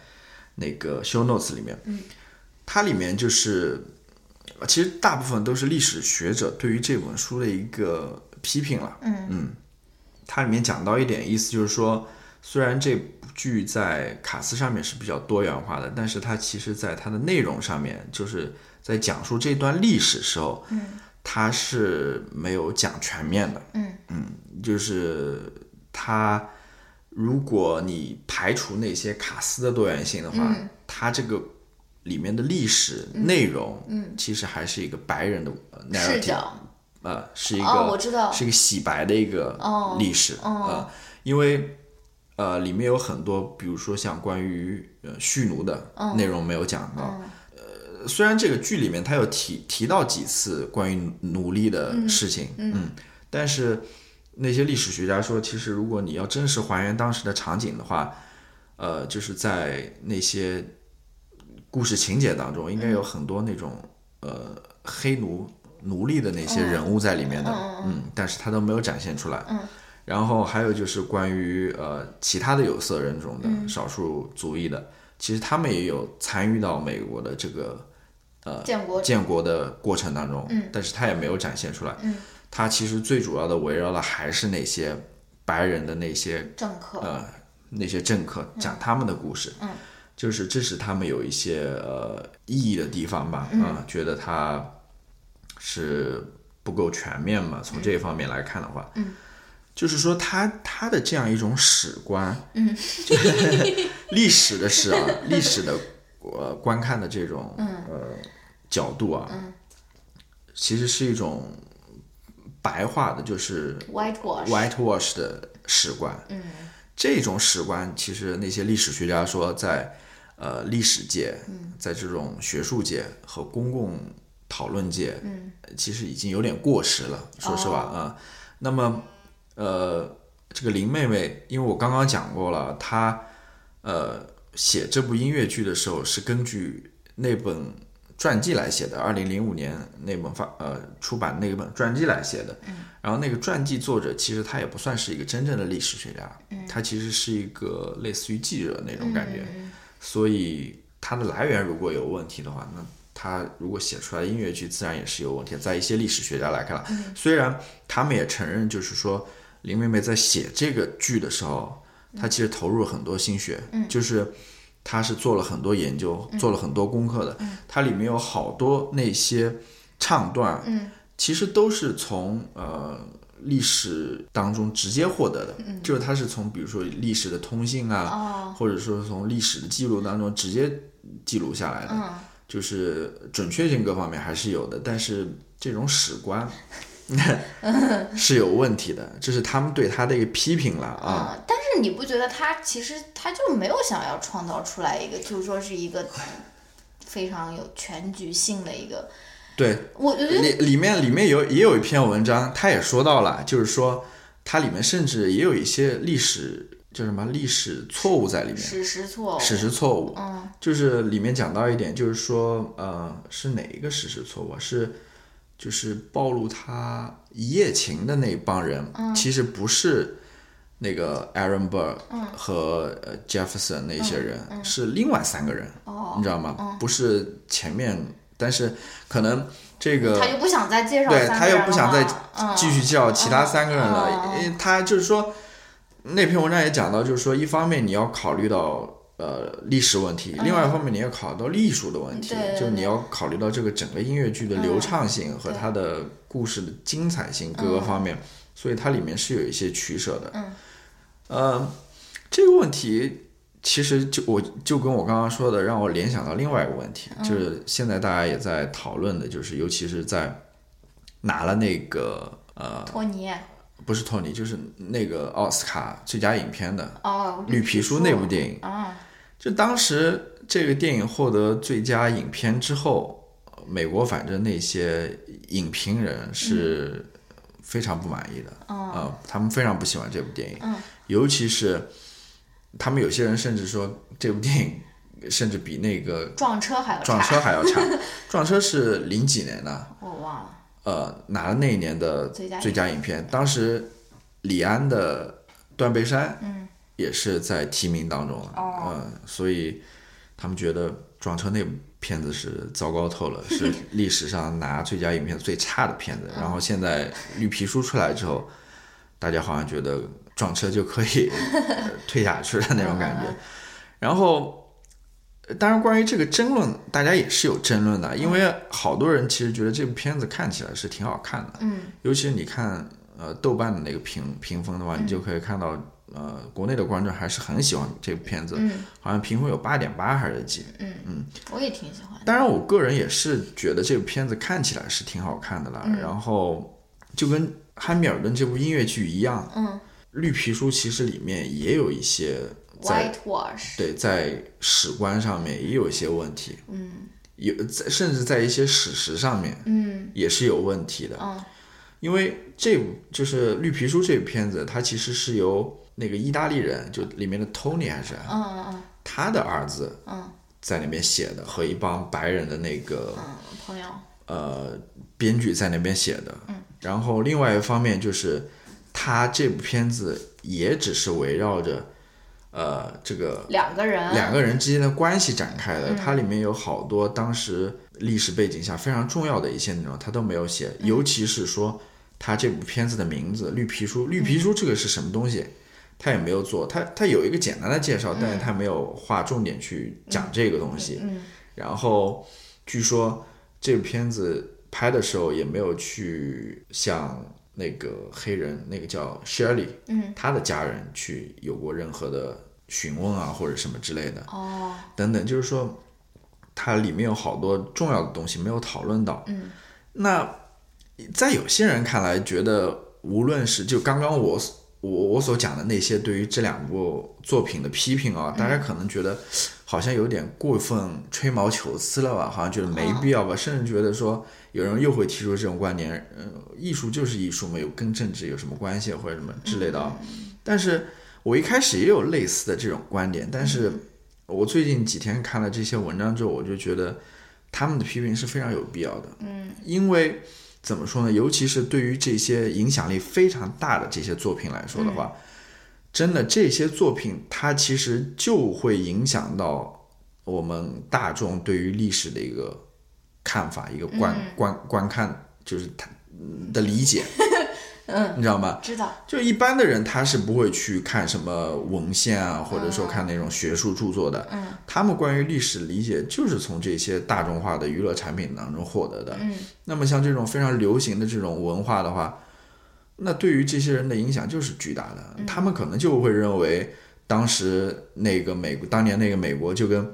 那个 show notes 里面。嗯。它里面就是，呃其实大部分都是历史学者对于这本书的一个批评了。嗯它里面讲到一点意思，就是说，虽然这部剧在卡斯上面是比较多元化的，但是它其实在它的内容上面，就是在讲述这段历史时候，嗯。它是没有讲全面的。嗯。嗯就是他，如果你排除那些卡斯的多元性的话，它这个里面的历史内容，嗯。其实还是一个白人的呃视 narrative，角。呃，是一个、哦我知道。是一个洗白的一个哦历史，呃，因为呃里面有很多，比如说像关于呃蓄奴的内容没有讲到，呃，虽然这个剧里面他有提提到几次关于奴隶的事情，嗯但是那些历史学家说，其实如果你要真实还原当时的场景的话，呃，就是在那些故事情节当中，应该有很多那种、呃黑奴奴隶的那些人物在里面的，嗯但是他都没有展现出来。然后还有就是关于呃其他的有色人种的、少数族裔的，其实他们也有参与到美国的这个建国建国的过程当中，但是他也没有展现出来。他其实最主要的围绕的还是那些白人的那些政客。呃那些政客讲他们的故事，嗯。就是这是他们有一些呃意义的地方吧，嗯。啊、觉得他是不够全面嘛，从这方面来看的话，嗯。就是说他他的这样一种史观，嗯，就是 历史的史啊，历史的呃观看的这种、嗯。呃角度啊，其实是一种白话的，就是 Whitewash。whitewash 的史观。嗯这种史观，其实那些历史学家说在，呃历史界，嗯在这种学术界和公共讨论界，嗯其实已经有点过时了。说实话啊、那么，呃，这个林妹妹，因为我刚刚讲过了，她呃写这部音乐剧的时候是根据那本传记来写的，二零零五年那本发呃出版那本传记来写的。然后那个传记作者其实他也不算是一个真正的历史学家，他其实是一个类似于记者那种感觉，所以他的来源如果有问题的话，那他如果写出来的音乐剧自然也是有问题。在一些历史学家来看了，虽然他们也承认，就是说林妹妹在写这个剧的时候，她其实投入了很多心血，就是她是做了很多研究，做了很多功课的。它里面有好多那些唱段，其实都是从呃历史当中直接获得的，就是它是从比如说历史的通信啊，哦。或者说从历史的记录当中直接记录下来的，嗯。就是准确性各方面还是有的，但是这种史观 是有问题的，这是他们对他的一个批评了啊。嗯，但是你不觉得他其实他就没有想要创造出来一个，就是说是一个非常有全局性的一个，对，我觉得里里面里面有也有一篇文章，他也说到了，就是说它里面甚至也有一些历史叫什么历史错误在里面，史实错误。史实错误，嗯就是里面讲到一点，就是说，呃，是哪一个史实错误啊？是就是暴露他一夜情的那帮人，嗯。其实不是那个 Aaron Burr 和呃 Jefferson 那些人，是另外三个人，你知道吗？不是前面，但是可能这个他就不想再介绍对他又不想再继续介绍其他三个人了，因为他就是说那篇文章也讲到，就是说一方面你要考虑到呃历史问题，另外一方面你要考虑到艺术的问题，就是你要考虑到这个整个音乐剧的流畅性和它的故事的精彩性各个方面，所以它里面是有一些取舍的。嗯呃，这个问题其实就我就跟我刚刚说的，让我联想到另外一个问题，就是现在大家也在讨论的，就是尤其是在拿了那个呃，托尼不是托尼，就是那个奥斯卡最佳影片的哦，《绿皮书》那部电影。啊，就当时这个电影获得最佳影片之后，呃美国反正那些影评人是非常不满意的，啊、哦他们非常不喜欢这部电影，嗯尤其是他们有些人甚至说这部电影甚至比那个撞车还要撞车，还要差，撞车是零几年的，我忘了。呃，拿了那一年的最佳影最佳影片，当时李安的《断背山》嗯也是在提名当中嗯，所以他们觉得撞车那部片子是糟糕透了，是历史上拿最佳影片最差的片子。然后现在绿皮书出来之后，大家好像觉得撞车就可以呃退下去的那种感觉。然后，呃当然关于这个争论，大家也是有争论的，因为好多人其实觉得这部片子看起来是挺好看的，嗯。尤其是你看呃豆瓣的那个评评分的话，你就可以看到呃国内的观众还是很喜欢这部片子，嗯好像评分有八点八还是几。嗯嗯，我也挺喜欢。当然，我个人也是觉得这部片子看起来是挺好看的啦。嗯然后就跟《汉密尔顿》这部音乐剧一样，嗯绿皮书其实里面也有一些在对在史观上面也有一些问题，嗯有在甚至在一些史实上面嗯也是有问题的。嗯因为这部就是绿皮书这部片子，它其实是由那个意大利人，就里面的 Tony 还是嗯嗯嗯。他的儿子嗯。在那边写的，和一帮白人的那个嗯，朋友，呃编剧在那边写的。然后另外一方面就是，他这部片子也只是围绕着呃这个两个人，两个人之间的关系展开的，它里面有好多当时历史背景下非常重要的一些内容，他都没有写，尤其是说他这部片子的名字《绿皮书》，绿皮书这个是什么东西，他也没有做，他他有一个简单的介绍，但是他没有划重点去讲这个东西。嗯然后据说这个片子拍的时候也没有去向那个黑人，那个叫 Shirley，嗯，他的家人去有过任何的询问啊或者什么之类的，哦，等等，就是说它里面有好多重要的东西没有讨论到。嗯，那在有些人看来，觉得无论是就刚刚我我我所讲的那些对于这两部作品的批评啊，大家可能觉得好像有点过分吹毛求疵了吧，好像觉得没必要吧，甚至觉得说有人又会提出这种观点，嗯、艺术就是艺术，没有跟政治有什么关系或者什么之类的啊。但是我一开始也有类似的这种观点，但是我最近几天看了这些文章之后，我就觉得他们的批评是非常有必要的。嗯，因为怎么说呢？尤其是对于这些影响力非常大的这些作品来说的话，真的这些作品它其实就会影响到我们大众对于历史的一个看法，一个观、观观看，就是他的理解。嗯，你知道吗？知道，就一般的人，他是不会去看什么文献啊，或者说看那种学术著作的。嗯，他们关于历史理解就是从这些大众化的娱乐产品当中获得的。嗯，那么像这种非常流行的这种文化的话，那对于这些人的影响就是巨大的。他们可能就会认为，当时那个美国，当年那个美国就跟。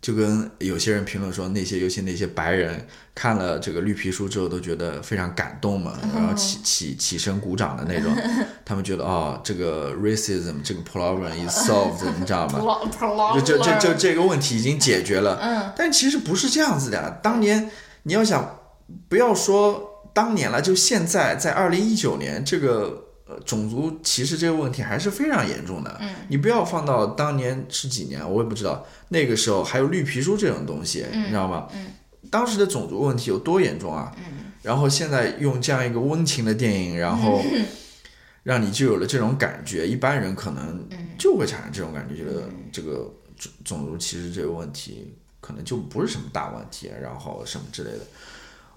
就跟有些人评论说，那些尤其那些白人看了这个绿皮书之后都觉得非常感动嘛，然后起起起身鼓掌的那种，他们觉得哦，这个 racism 这个 problem is solved，你知道吗？就就就就这个问题已经解决了。嗯，但其实不是这样子的。当年你要想，不要说当年了，就现在，在二零一九年，这个呃种族歧视这个问题还是非常严重的。嗯，你不要放到当年是几年，我也不知道。那个时候还有绿皮书这种东西，你知道吗？嗯，当时的种族问题有多严重啊？嗯，然后现在用这样一个温情的电影，然后 让你就有了这种感觉，一般人可能就会产生这种感觉，觉得这个种种族歧视这个问题可能就不是什么大问题，然后什么之类的。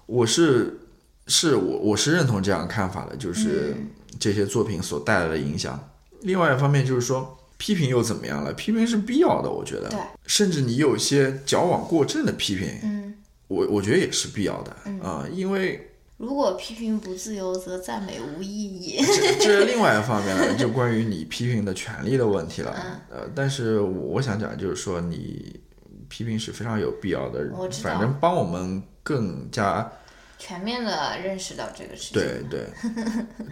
我是是我我是认同这样看法的，就是这些作品所带来的影响。另外一方面就是说，批评又怎么样了？批评是必要的，我觉得对，甚至你有一些矫枉过正的批评，嗯，我我觉得也是必要的啊、因为如果批评不自由，则赞美无意义。这这是另外一方面了，就关于你批评的权利的问题了。呃，但是我想讲就是说，你批评是非常有必要的反正帮我们更加全面的认识到这个事情。对对，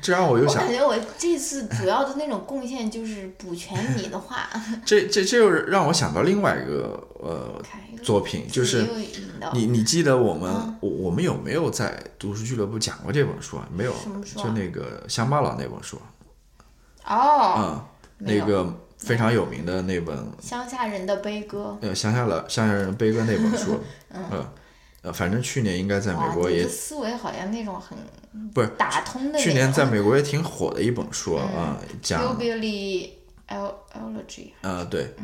这让我又 想我感，觉我这次主要的那种贡献就是补全你的话，这这这又让我想到另外一个呃作品，就是你你记得我们、嗯我我们有没有在读书俱乐部讲过这本书啊？没有就那个乡巴佬那本书，哦，嗯，那个非常有名的那本乡下人的悲歌。呃乡下了乡下人悲歌那本书，嗯。呃，反正去年应该在美，国也思维好像那种很不是打通的。去年在美国也挺火的一本书啊，啊讲 Hillbilly El Elegy，呃，对，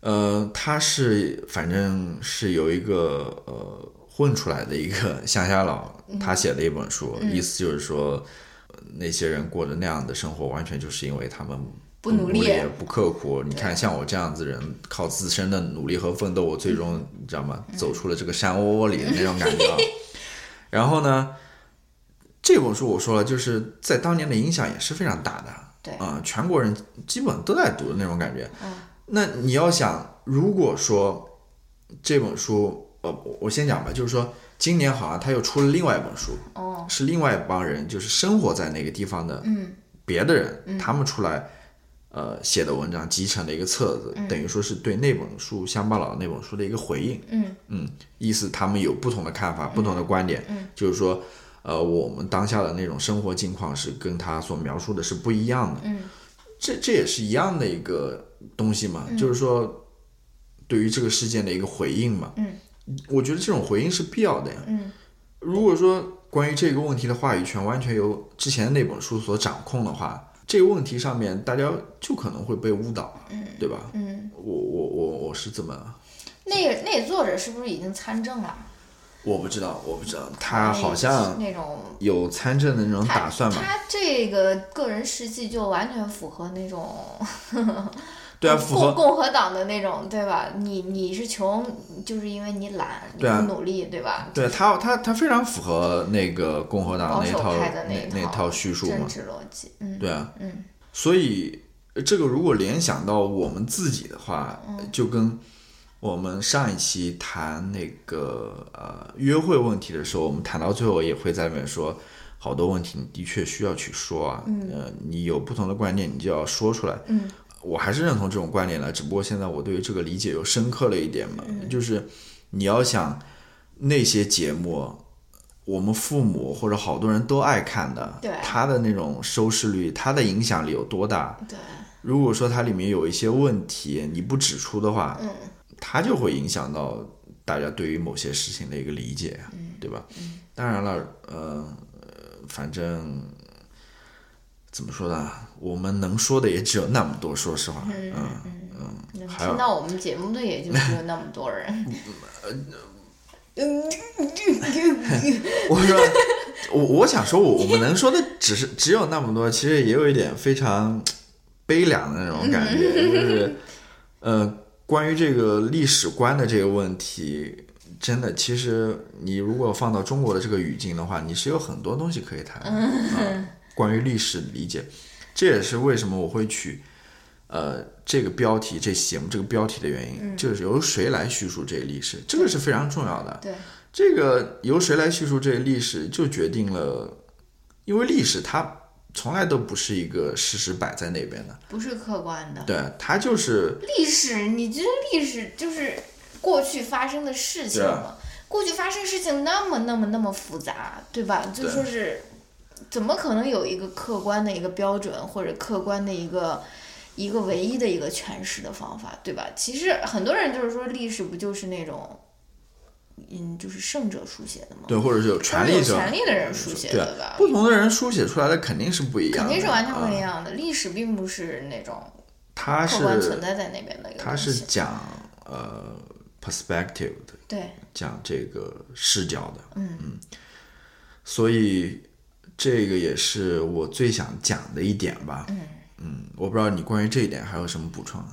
呃，他是反正是有一个呃混出来的一个乡下佬，他写的一本书，意思就是说，呃那些人过着那样的生活，完全就是因为他们努不努力不刻苦。你看，像我这样子人，靠自身的努力和奋斗，我最终你知道吗？走出了这个山窝窝里的那种感觉啊。然后呢，这本书我说了，就是在当年的影响也是非常大的。对啊、全国人基本都在读的那种感觉。那你要想，如果说这本书，呃，我我先讲吧，就是说今年好像他又出了另外一本书，哦，是另外一帮人，就是生活在那个地方的嗯别的人，他们出来呃写的文章集成的一个册子，等于说是对那本书《乡巴佬》那本书的一个回应。嗯意思他们有不同的看法、不同的观点，就是说，呃，我们当下的那种生活境况是跟他所描述的是不一样的。嗯，这这也是一样的一个东西嘛，就是说，对于这个事件的一个回应嘛。嗯，我觉得这种回应是必要的呀。嗯，如果说关于这个问题的话语权完全由之前那本书所掌控的话，这个问题上面大家就可能会被误导，对吧？嗯，我我我我是这么。那个那个作者是不是已经参政了？我不知道，我不知道，他好像那种有参政的那种打算吧？他这个个人事迹就完全符合那种对啊，符共合共和党的那种，对吧？你你是穷，就是因为你懒，你对啊不努力，对吧？对他他他非常符合那个共和党那套的那那套叙述嘛政。治逻辑，嗯，对啊，嗯，所以呃这个如果联想到我们自己的话，嗯就跟我们上一期谈那个呃约会问题的时候，我们谈到最后也会在里面说，好多问题你的确需要去说啊，呃，你有不同的观念，你就要说出来。嗯，我还是认同这种观点的，只不过现在我对于这个理解又深刻了一点嘛，嗯就是你要想那些节目。我们父母或者好多人都爱看的，对它的那种收视率，它的影响力有多大？对，如果说它里面有一些问题，你不指出的话，嗯它就会影响到大家对于某些事情的一个理解，嗯对吧？当然了，呃，反正怎么说呢，我们能说的也只有那么多，说实话，嗯嗯还有听到我们节目的也就只有那么多人。我说，我我想说，我我们能说的只是只有那么多，其实也有一点非常悲凉的那种感觉，就是呃，关于这个历史观的这个问题，真的，其实你如果放到中国的这个语境的话，你是有很多东西可以谈嗯啊、关于历史理解，这也是为什么我会取。呃，这个标题，这期节目这个标题的原因，就是由谁来叙述这个历史，这个是非常重要的。对，这个由谁来叙述这个历史，就决定了，因为历史它从来都不是一个事实摆在那边的，不是客观的。对，它就是历史，你觉得历史就是过去发生的事情吗？过去发生事情那么那么那么复杂，对吧？就说是，怎么可能有一个客观的一个标准，或者客观的一个一个唯一的一个诠释的方法，对吧？其实很多人就是说，历史不就是那种，嗯，就是胜者书写的嘛？对，或者是有权力者，权力的人书写的吧？不同的人书写出来的肯定是不一样的，肯定是完全不一啊。样的。历史并不是那种它客观存在在那边的一个它东西。是讲呃 perspective 的，对，讲这个视角的，嗯嗯所以这个也是我最想讲的一点吧。嗯我不知道你关于这一点还有什么补充啊？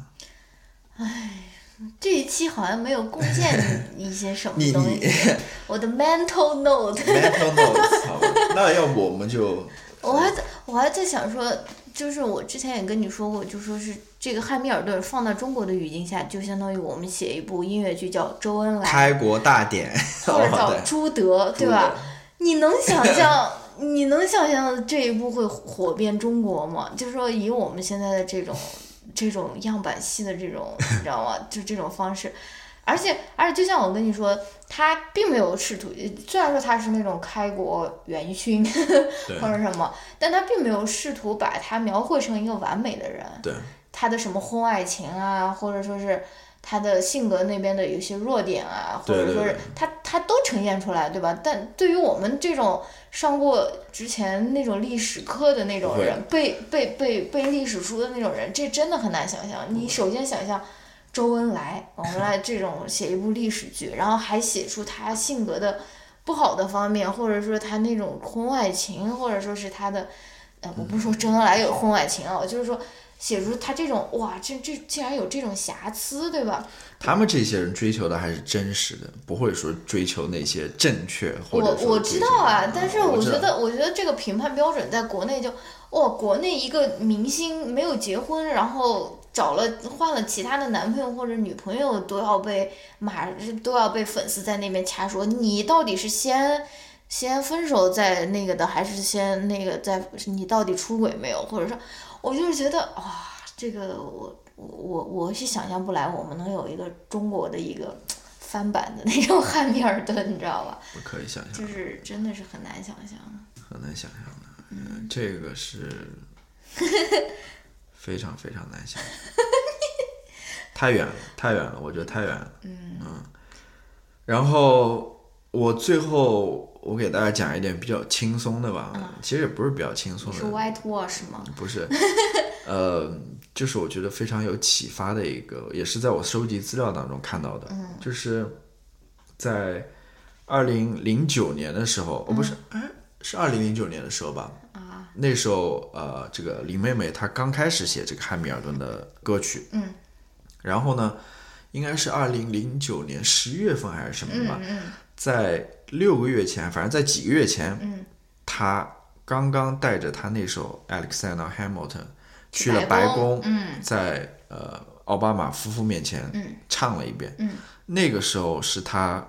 这一期好像没有贡献一些什么 你东西你。我的 mental note，mental notes，好吧，那要不我们就我还在我还在想说，就是我之前也跟你说过，就说是这个汉密尔顿放到中国的语境下，就相当于我们写一部音乐剧叫《周恩来》开国大典，或者叫朱德，对吧？你能想象？你能想象这一部会火遍中国吗？就是说，以我们现在的这种 这种样板戏的这种，你知道吗？就这种方式，而且而且，就像我跟你说，他并没有试图，虽然说他是那种开国元勋 或者什么，但他并没有试图把他描绘成一个完美的人。对，他的什么婚外情啊，或者说是他的性格那边的有些弱点啊，或者说是他他都呈现出来，对吧？但对于我们这种上过之前那种历史课的那种人，背背背背历史书的那种人，这真的很难想象。你首先想象周恩来，我们来这种写一部历史剧，然后还写出他性格的不好的方面，或者说他那种婚外情，或者说是他的，呃，我不是说周恩来有婚外情啊，我就是说。写出他这种哇，这这竟然有这种瑕疵，对吧？他们这些人追求的还是真实的，不会说追求那些正确或者我我知道啊嗯，但是我觉得，我觉得这个评判标准在国内就，哇，国内一个明星没有结婚，然后找了换了其他的男朋友或者女朋友，都要被骂，都要被粉丝在那边掐说，你到底是先先分手再那个的，还是先那个再你到底出轨没有？或者说，我就是觉得哇，这个我我我我是想象不来，我们能有一个中国的一个翻版的那种汉密尔顿，你知道吧？不可以想象就，是真的是很难想象。很难想象的。嗯，这个是 非常非常难想象，太远了，太远了，我觉得太远了。嗯然后我最后我给大家讲一点比较轻松的吧，其实也不是比较轻松的。是的，white wash 吗？不是，呃，就是我觉得非常有启发的一个，也是在我收集资料当中看到的，就是在二零零九年的时候，哦，不是，哎，是二零零九年的时候吧？啊，那时候，呃，这个林妹妹她刚开始写这个汉密尔顿的歌曲，嗯，然后呢，应该是二零零九年十月份还是什么吧，嗯。在六个月前，反正在几个月前，嗯，他刚刚带着他那首 Alexander Hamilton 去了白宫嗯。在呃奥巴马夫妇面前嗯。唱了一遍，嗯，那个时候是他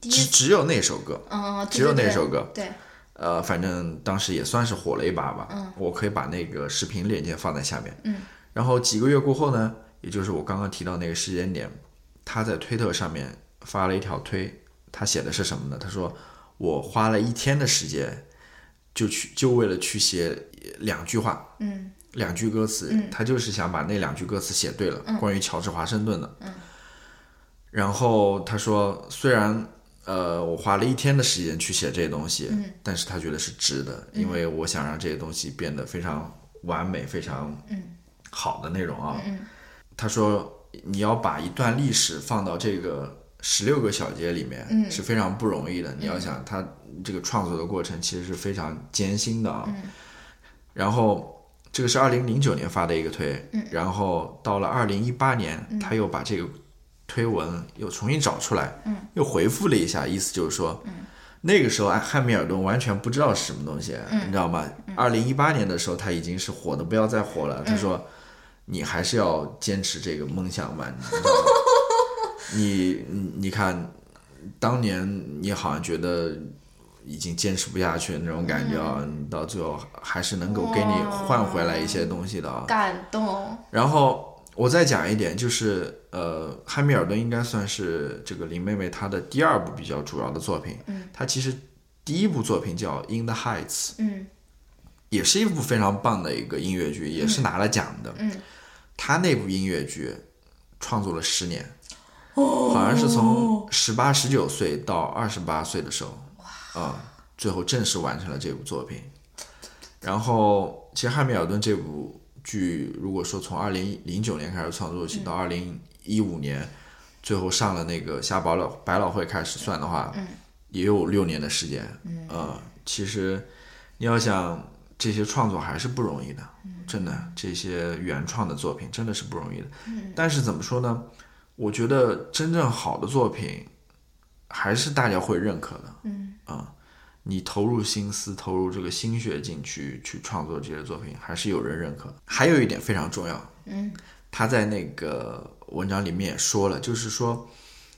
只只有那首歌，嗯，对。只有那首歌。对，呃，反正当时也算是火了一把吧。嗯。我可以把那个视频链接放在下面。嗯。然后几个月过后呢，也就是我刚刚提到那个时间点，他在推特上面发了一条推，他写的是什么呢？他说：“我花了一天的时间，就去就为了去写两句话，嗯两句歌词，他就是想把那两句歌词写对了，关于乔治华盛顿的。然后他说，虽然呃我花了一天的时间去写这些东西，但是他觉得是值的，因为我想让这些东西变得非常完美、非常好的内容啊。他说，你要把一段历史放到这个十六个小节里面，是非常不容易的。你要想他这个创作的过程其实是非常艰辛的啊。然后这个是二零零九年发的一个推，然后到了二零一八年，他又把这个推文又重新找出来，又回复了一下，意思就是说，那个时候汉密尔顿完全不知道是什么东西，你知道吗？二零一八年的时候，他已经是火的不要再火了。他说，你还是要坚持这个梦想吧，你知道吗？你你你看，当年你好像觉得已经坚持不下去那种感觉啊，你到最后还是能够给你换回来一些东西的啊。感动。然后我再讲一点，就是呃，汉密尔顿应该算是这个林妹妹她的第二部比较主要的作品。嗯，她其实第一部作品叫《In the Heights》，嗯也是一部非常棒的一个音乐剧，也是拿了奖的。嗯，他那部音乐剧创作了十年，好像是从十八、十九岁到二十八岁的时候，啊、最后正式完成了这部作品。然后，其实汉密尔顿这部剧，如果说从二零零九年开始创作起，到二零一五年最后上了那个下百老百老汇开始算的话，也有六年的时间。嗯，呃，其实你要想这些创作还是不容易的，真的，这些原创的作品真的是不容易的。但是怎么说呢？我觉得真正好的作品，还是大家会认可的。嗯啊，你投入心思、投入这个心血进去去创作这些作品，还是有人认可。还有一点非常重要，嗯，他在那个文章里面也说了，就是说，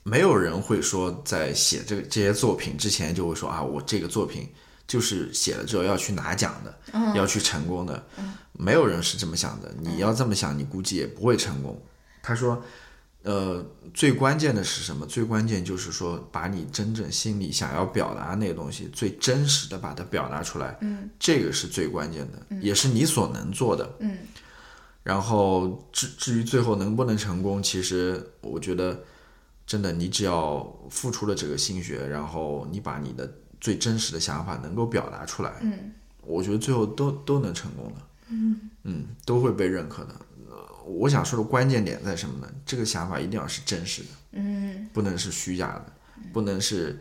没有人会说在写这个这些作品之前就会说啊，我这个作品就是写了之后要去拿奖的，要去成功的，没有人是这么想的。你要这么想，你估计也不会成功。他说，呃，最关键的是什么？最关键就是说，把你真正心里想要表达那个东西，最真实的把它表达出来，嗯，这个是最关键的，也是你所能做的，嗯。然后至至于最后能不能成功，其实我觉得，真的你只要付出了这个心血，然后你把你的最真实的想法能够表达出来，嗯，我觉得最后都都能成功的，嗯都会被认可的。呃我想说的关键点在什么呢？这个想法一定要是真实的，嗯不能是虚假的，不能是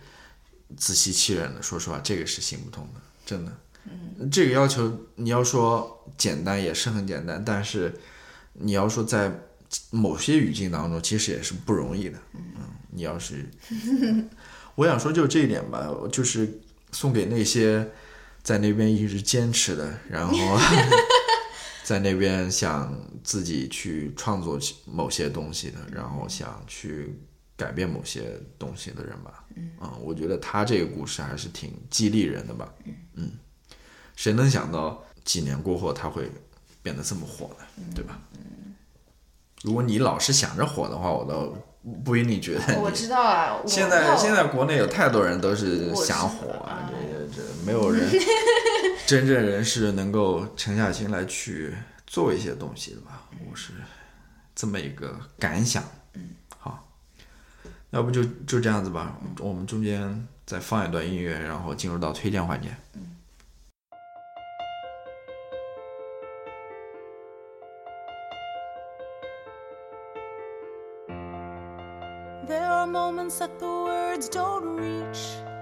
自欺欺人的。说实话，这个是行不通的，真的。嗯，这个要求你要说简单也是很简单，但是你要说在某些语境当中，其实也是不容易的。嗯，你要是，我想说就这一点吧，就是送给那些在那边一直坚持的，然后在那边想自己去创作某些东西的，然后想去改变某些东西的人吧。嗯，我觉得他这个故事还是挺激励人的吧。嗯，谁能想到几年过后他会变得这么火呢？对吧？如果你老是想着火的话，我倒不一定觉得你。我知道啊，现在现在国内有太多人都是我想火啊，这这这没有人 真正人是能够沉下心来去做一些东西的吧？我是这么一个感想。嗯，好，要不就就这样子吧，我们中间再放一段音乐，然后进入到推荐环节。There are moments that the words don't reach.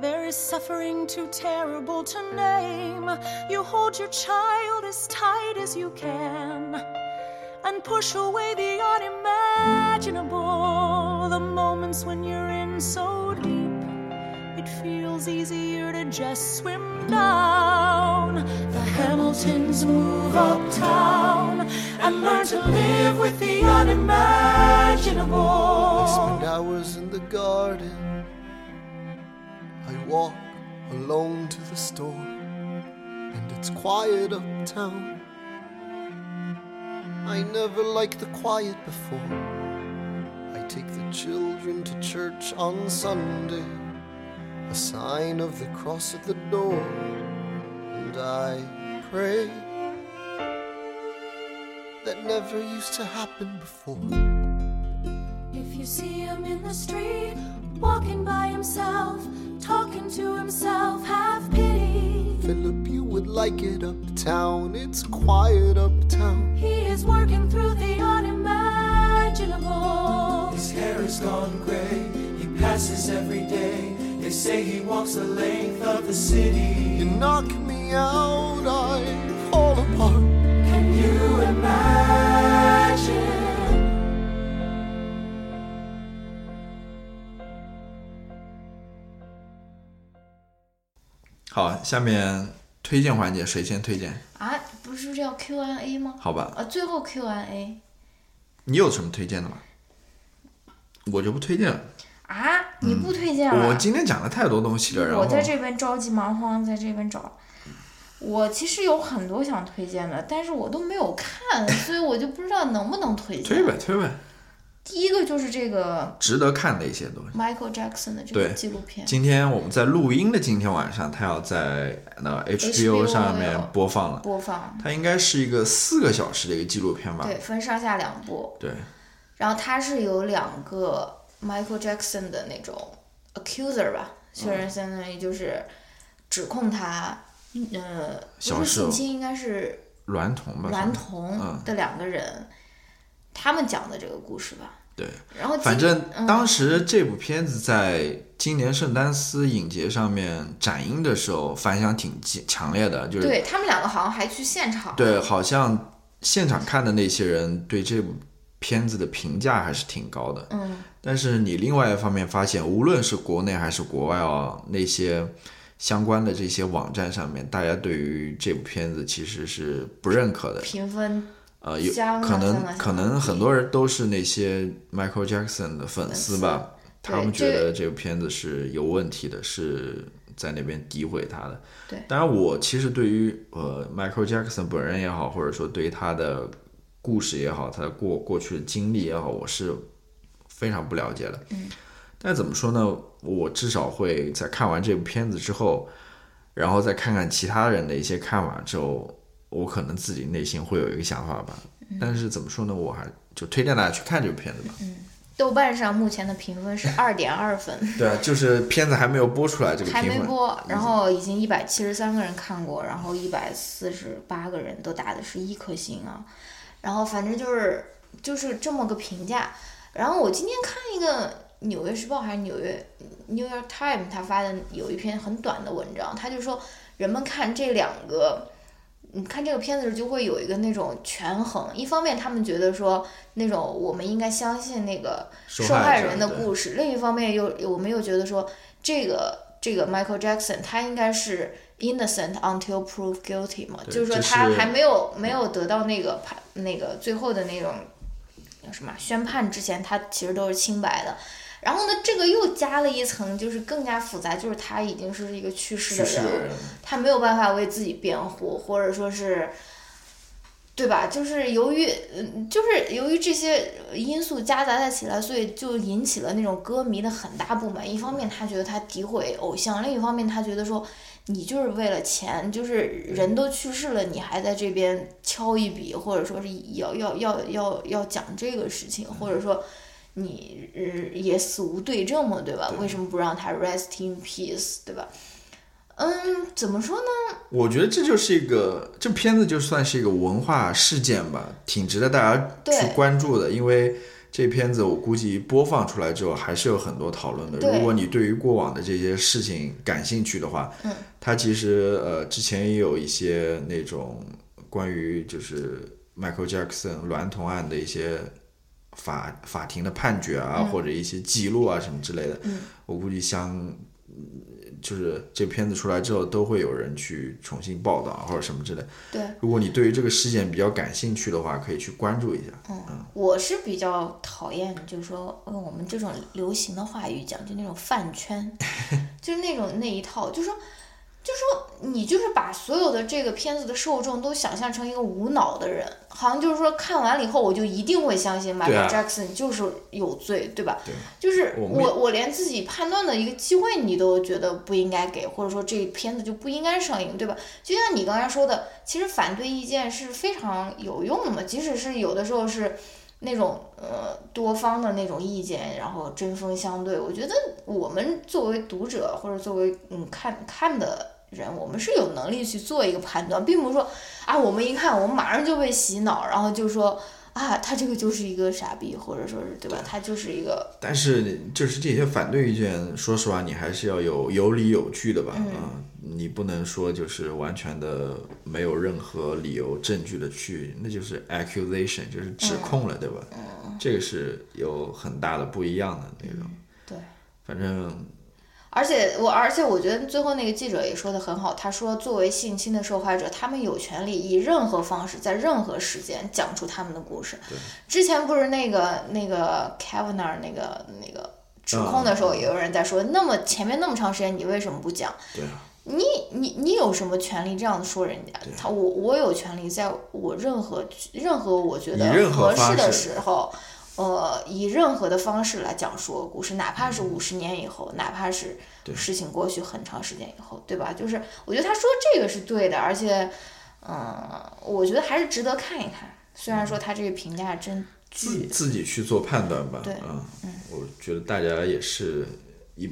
There is suffering too terrible to name. You hold your child as tight as you can and push away the unimaginable. The moments when you're in so deep, it feels easier to just swim down. The Hamiltons move uptown and learn to live with the unimaginable. Spend hours in the garden. I walk alone to the store, and it's quiet uptown. I never liked the quiet before. I take the children to church on Sunday, a sign of the cross at the door, and I pray. That never used to happen before. If you see him in the street, walking by himself, talking to himself, have pity. Philip, you would like it uptown. It's quiet uptown. He is working through the unimaginable. His hair is gone gray. He passes every day. They say he walks the length of the city. You knock me out, I fall apart. Can you imagine? 好，下面推荐环节，谁先推荐？啊，不是叫 Q&A 吗？好吧，啊，最后 Q&A 你有什么推荐的吗？我就不推荐了。啊，你不推荐了？我今天讲了太多东西了，然后我在这边着急忙慌，在这边找。我其实有很多想推荐的，但是我都没有看，所以我就不知道能不能推荐。推呗，推呗，第一个就是这个值得看的一些东西。Michael Jackson 的这个纪录片。今天我们在录音的今天晚上，他要在那 HBO 上面播放了。播放，它应该是一个四个小时的一个纪录片吧？对，分上下两部。对然后它是有两个 Michael Jackson 的那种 accuser 吧，确实相当于就是指控他，呃，不是性侵，应该是娈童吧？娈嗯童的两个人，他们讲的这个故事吧。对，然后反正嗯当时这部片子在今年圣丹斯影节上面展映的时候，反响挺强烈的，就是对他们两个好像还去现场。对，好像现场看的那些人对这部片子的评价还是挺高的。嗯，但是你另外一方面发现，无论是国内还是国外啊，那些相关的这些网站上面，大家对于这部片子其实是不认可的。评分呃，有可能可能很多人都是那些 Michael Jackson 的粉丝吧，他们觉得这个片子是有问题的，是在那边诋毁他的。对当然我其实对于呃 Michael Jackson 本人也好，或者说对于他的故事也好，他的过过去的经历也好，我是非常不了解的。嗯，但怎么说呢？我至少会在看完这部片子之后，然后再看看其他人的一些看法之后，我可能自己内心会有一个想法吧。但是怎么说呢？我还就推荐大家去看这部片子吧。豆瓣上目前的评分是二点二分，对啊，就是片子还没有播出来，这个还评分。没播，然后已经一百七十三个人看过，然后一百四十八个人都打的是一颗星啊，然后反正就是就是这么个评价。然后我今天看一个《纽约时报》还是纽约 New York Times，他发的有一篇很短的文章，他就说人们看这两个。你看这个片子时就会有一个那种权衡，一方面他们觉得说那种我们应该相信那个受受害人的故事，另一方面又我们又觉得说这个这个 Michael Jackson 他应该是 innocent until proved guilty 嘛，就是说他还没有没有得到那个判那个最后的那种叫什么宣判之前，他其实都是清白的。然后呢，这个又加了一层，就是更加复杂，就是他已经是一个去世的人他没有办法为自己辩护，或者说是，对吧？就是由于，嗯，就是由于这些因素夹杂在起来，所以就引起了那种歌迷的很大不满。一方面，他觉得他诋毁偶像；另一方面，他觉得说你就是为了钱，就是人都去世了，你还在这边敲一笔，或者说是要要要要要讲这个事情，或者说。你呃也死无对证嘛，对吧？为什么不让他 rest in peace，对吧？嗯，怎么说呢？我觉得这就是一个这片子就算是一个文化事件吧，挺值得大家去关注的。因为这片子我估计播放出来之后还是有很多讨论的。如果你对于过往的这些事情感兴趣的话，嗯，它其实呃之前也有一些那种关于就是 Michael Jackson 娈童案的一些法法庭的判决啊，或者一些记录啊什么之类的。嗯，我估计像就是这片子出来之后，都会有人去重新报道或者什么之类。对，如果你对于这个事件比较感兴趣的话，可以去关注一下。嗯我是比较讨厌，就是说用我们这种流行的话语讲，就那种饭圈，就是那种那一套，就是说，就是说你就是把所有的这个片子的受众都想象成一个无脑的人，好像就是说看完了以后，我就一定会相信对 Michael 啊 Jackson 就是有罪，对吧？对就是我我我连自己判断的一个机会你都觉得不应该给，或者说这片子就不应该上映，对吧？就像你刚才说的，其实反对意见是非常有用的嘛，即使是有的时候是那种呃多方的那种意见，然后针锋相对，我觉得我们作为读者或者作为嗯看看的人，我们是有能力去做一个判断，并不是说啊我们一看我们马上就被洗脑，然后就说。啊，他这个就是一个傻逼，或者说是对吧？他就是一个但是就是这些反对意见，说实话，你还是要有有理有据的吧？嗯啊你不能说就是完全的没有任何理由证据的去，那就是 accusation，就是指控了，对吧？这个是有很大的不一样的那种。对。反正而且我，而且我觉得最后那个记者也说的很好，他说，作为性侵的受害者，他们有权利以任何方式，在任何时间讲出他们的故事。之前不是那个那个 Kavanaugh 那个那个指控的时候，也有人在说，那么前面那么长时间，你为什么不讲？对啊，你你你有什么权利这样说人家？他我我有权利在我任何任何我觉得合适的时候，呃，以任何的方式来讲述故事，哪怕是五十年以后，哪怕是事情过去很长时间以后，对吧？就是我觉得他说这个是对的，而且，嗯、我觉得还是值得看一看。虽然说他这个评价真自巨，自己去做判断吧。对嗯，我觉得大家也是一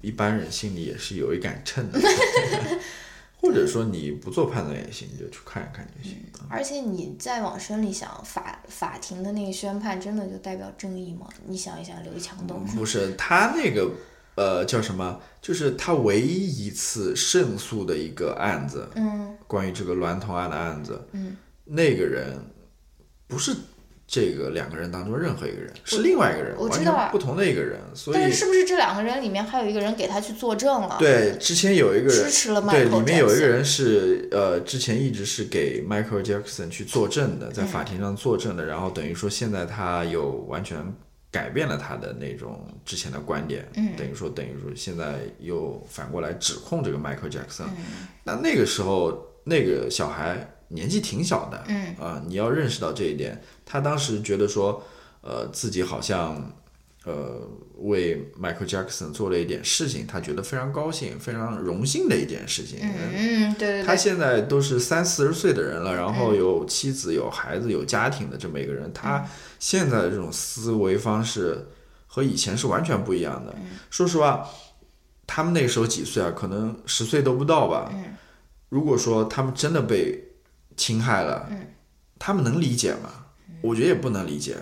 一般人心里也是有一杆秤的，或者说你不做判断也行，你就去看一看就行。而且你再往深里想，法法庭的那个宣判真的就代表正义吗？你想一想，刘强东。不是他那个呃叫什么？就是他唯一一次胜诉的一个案子，嗯关于这个娈童案的案子，嗯，那个人不是这个两个人当中任何一个人，是另外一个人，完我知道。不同的一个人，所以但是是不是这两个人里面还有一个人给他去作证了？对，之前有一个人支持了对，Michael 里面有一个人是呃，之前一直是给 Michael Jackson 去作证的，嗯。在法庭上作证的，然后等于说现在他有完全改变了他的那种之前的观点，嗯。等于说等于说现在又反过来指控这个迈克尔·杰克森。嗯。那那个时候那个小孩年纪挺小的，嗯啊，你要认识到这一点。他当时觉得说，呃，自己好像呃为迈克尔·杰克森做了一点事情，他觉得非常高兴、非常荣幸的一件事情。嗯，对对对，他现在都是三四十岁的人了，然后有妻子、有孩子、有家庭的这么一个人，他现在的这种思维方式和以前是完全不一样的。说实话，他们那时候几岁啊？可能十岁都不到吧。如果说他们真的被侵害了，他们能理解吗？我觉得也不能理解。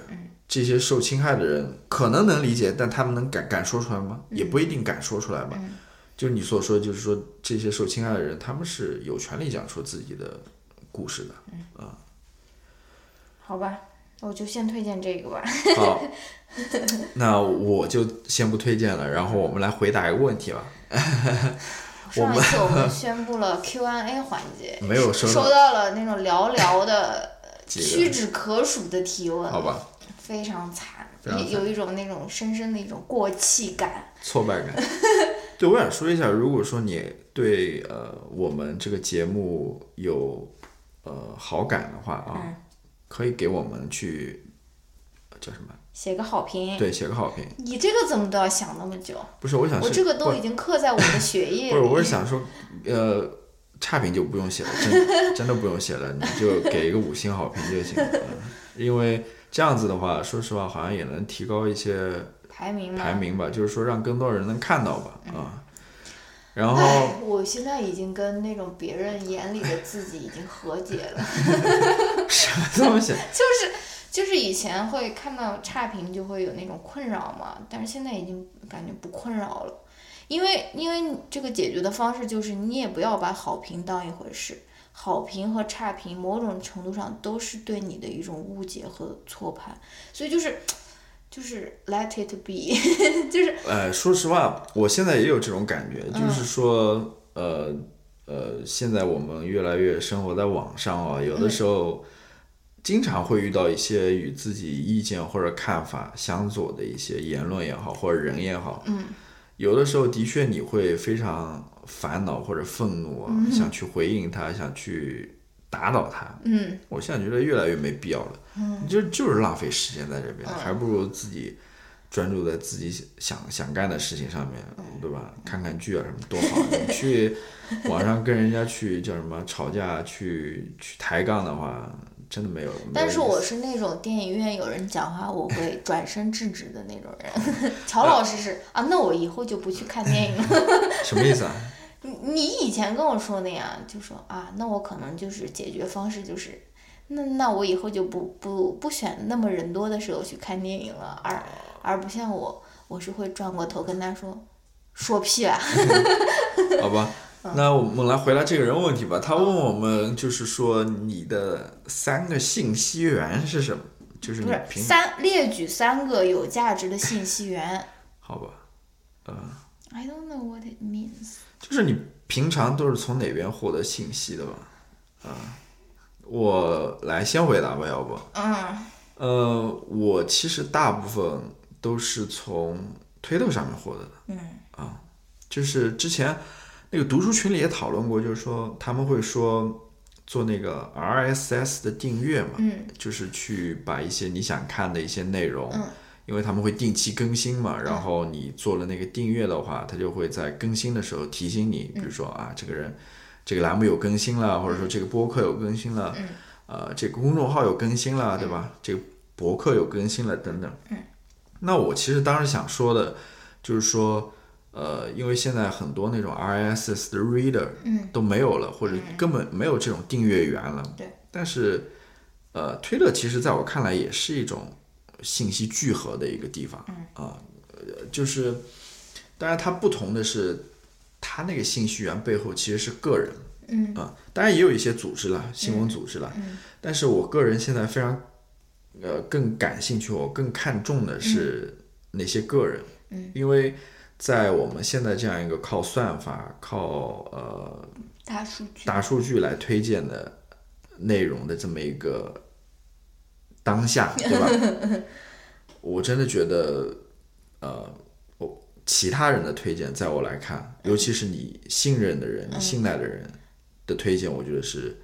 这些受侵害的人可能能理解，但他们能敢敢说出来吗？也不一定敢说出来吧。就是你所说，就是说这些受侵害的人，他们是有权利讲出自己的故事的啊。好吧，我就先推荐这个吧。好，那我就先不推荐了，然后我们来回答一个问题吧。上一次我们宣布了 Q&A 环节，没有收到收到了那种寥寥的、屈指可数的提问，好吧，非常惨，有一种那种深深的一种过气感。挫败感。对，我想说一下，如果说你对呃我们这个节目有呃好感的话啊，嗯可以给我们去呃叫什么？写个好评。对，写个好评。你这个怎么都要想那么久？不是，我想是我这个都已经刻在我的血液里。不是，我是想说，呃，差评就不用写了，真的 真的不用写了，你就给一个五星好评就行了。嗯因为这样子的话，说实话，好像也能提高一些排名嘛。排名吧，就是说让更多人能看到吧，啊。然后，我现在已经跟那种别人眼里的自己已经和解了。什么东西？就是就是以前会看到差评就会有那种困扰嘛，但是现在已经感觉不困扰了，因为因为这个解决的方式就是你也不要把好评当一回事，好评和差评某种程度上都是对你的一种误解和错判，所以就是就是 let it be，就是呃，说实话，我现在也有这种感觉，嗯就是说，呃呃，现在我们越来越生活在网上啊，有的时候经常会遇到一些与自己意见或者看法相左的一些言论也好，或者人也好，嗯，有的时候的确你会非常烦恼或者愤怒啊，想去回应他，想去打倒他，嗯。我现在觉得越来越没必要了，嗯。就就是浪费时间在这边，还不如自己专注在自己想想干的事情上面，嗯。对吧？看看剧啊什么多好，你去网上跟人家去叫什么吵架，去去抬杠的话，真的没有。但是我是那种电影院有人讲话我会转身制止的那种人，乔老师是啊，那我以后就不去看电影了。什么意思啊？你你以前跟我说的呀，就说啊，那我可能就是解决方式就是，那那我以后就不不不选那么人多的时候去看电影了，而而不像我，我是会转过头跟他说，说屁啊，好吧，嗯那我们来回答这个人问题吧。他问我们，就是说你的三个信息源是什么？就是你平三列举三个有价值的信息源。好吧，I don't know what it means。就是你平常都是从哪边获得信息的吧？啊，我来先回答吧，要不？嗯呃，我其实大部分都是从推特上面获得的。嗯啊就是之前那个读书群里也讨论过，就是说他们会说做那个 RSS 的订阅嘛，嗯。就是去把一些你想看的一些内容，嗯。因为他们会定期更新嘛，然后你做了那个订阅的话，他就会在更新的时候提醒你，比如说啊，这个人这个栏目有更新了，或者说这个播客有更新了，嗯呃，这个公众号有更新了，对吧？这个博客有更新了等等。嗯，那我其实当时想说的，就是说，呃，因为现在很多那种 RSS 的 reader 嗯。都没有了，或者根本没有这种订阅源了。对。但是，呃，推特其实在我看来也是一种信息聚合的一个地方。嗯。啊、呃，就是，当然它不同的是，它那个信息源背后其实是个人。嗯。啊，当然也有一些组织了，新闻组织了，嗯。但是我个人现在非常，呃，更感兴趣，我更看重的是那些个人，嗯。因为在我们现在这样一个靠算法、靠呃大数据。大数据来推荐的内容的这么一个当下，对吧？我真的觉得，呃，我其他人的推荐，在我来看，尤其是你信任的人、你信赖的人的推荐，我觉得是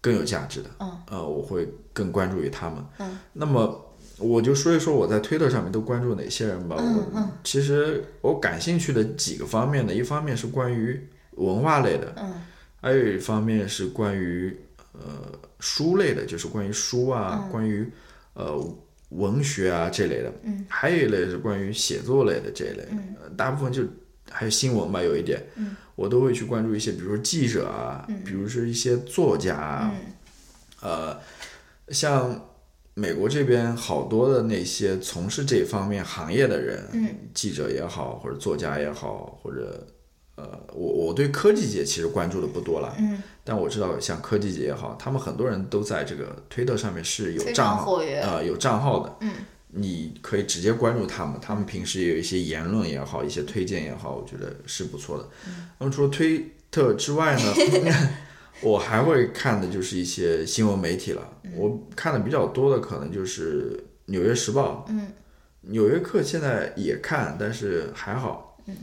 更有价值的。嗯，呃，我会更关注于他们。嗯，那么我就说一说我在推特上面都关注哪些人吧。嗯我其实我感兴趣的几个方面呢，一方面是关于文化类的，嗯，还有一方面是关于呃书类的，就是关于书啊，关于呃文学啊这类的，嗯，还有一类是关于写作类的这一类，嗯、大部分就还有新闻吧，有一点，嗯，我都会去关注一些，比如说记者啊，比如说一些作家啊，呃，像美国这边好多的那些从事这方面行业的人，嗯，记者也好，或者作家也好，或者呃，我我对科技界其实关注的不多了，嗯，但我知道像科技界也好，他们很多人都在这个推特上面是有账号，常活跃呃，有账号的，嗯，你可以直接关注他们，他们平时也有一些言论也好，一些推荐也好，我觉得是不错的。那么除了推特之外呢，我还会看的就是一些新闻媒体了。我看的比较多的可能就是《纽约时报》，嗯，纽约客现在也看，但是还好。嗯，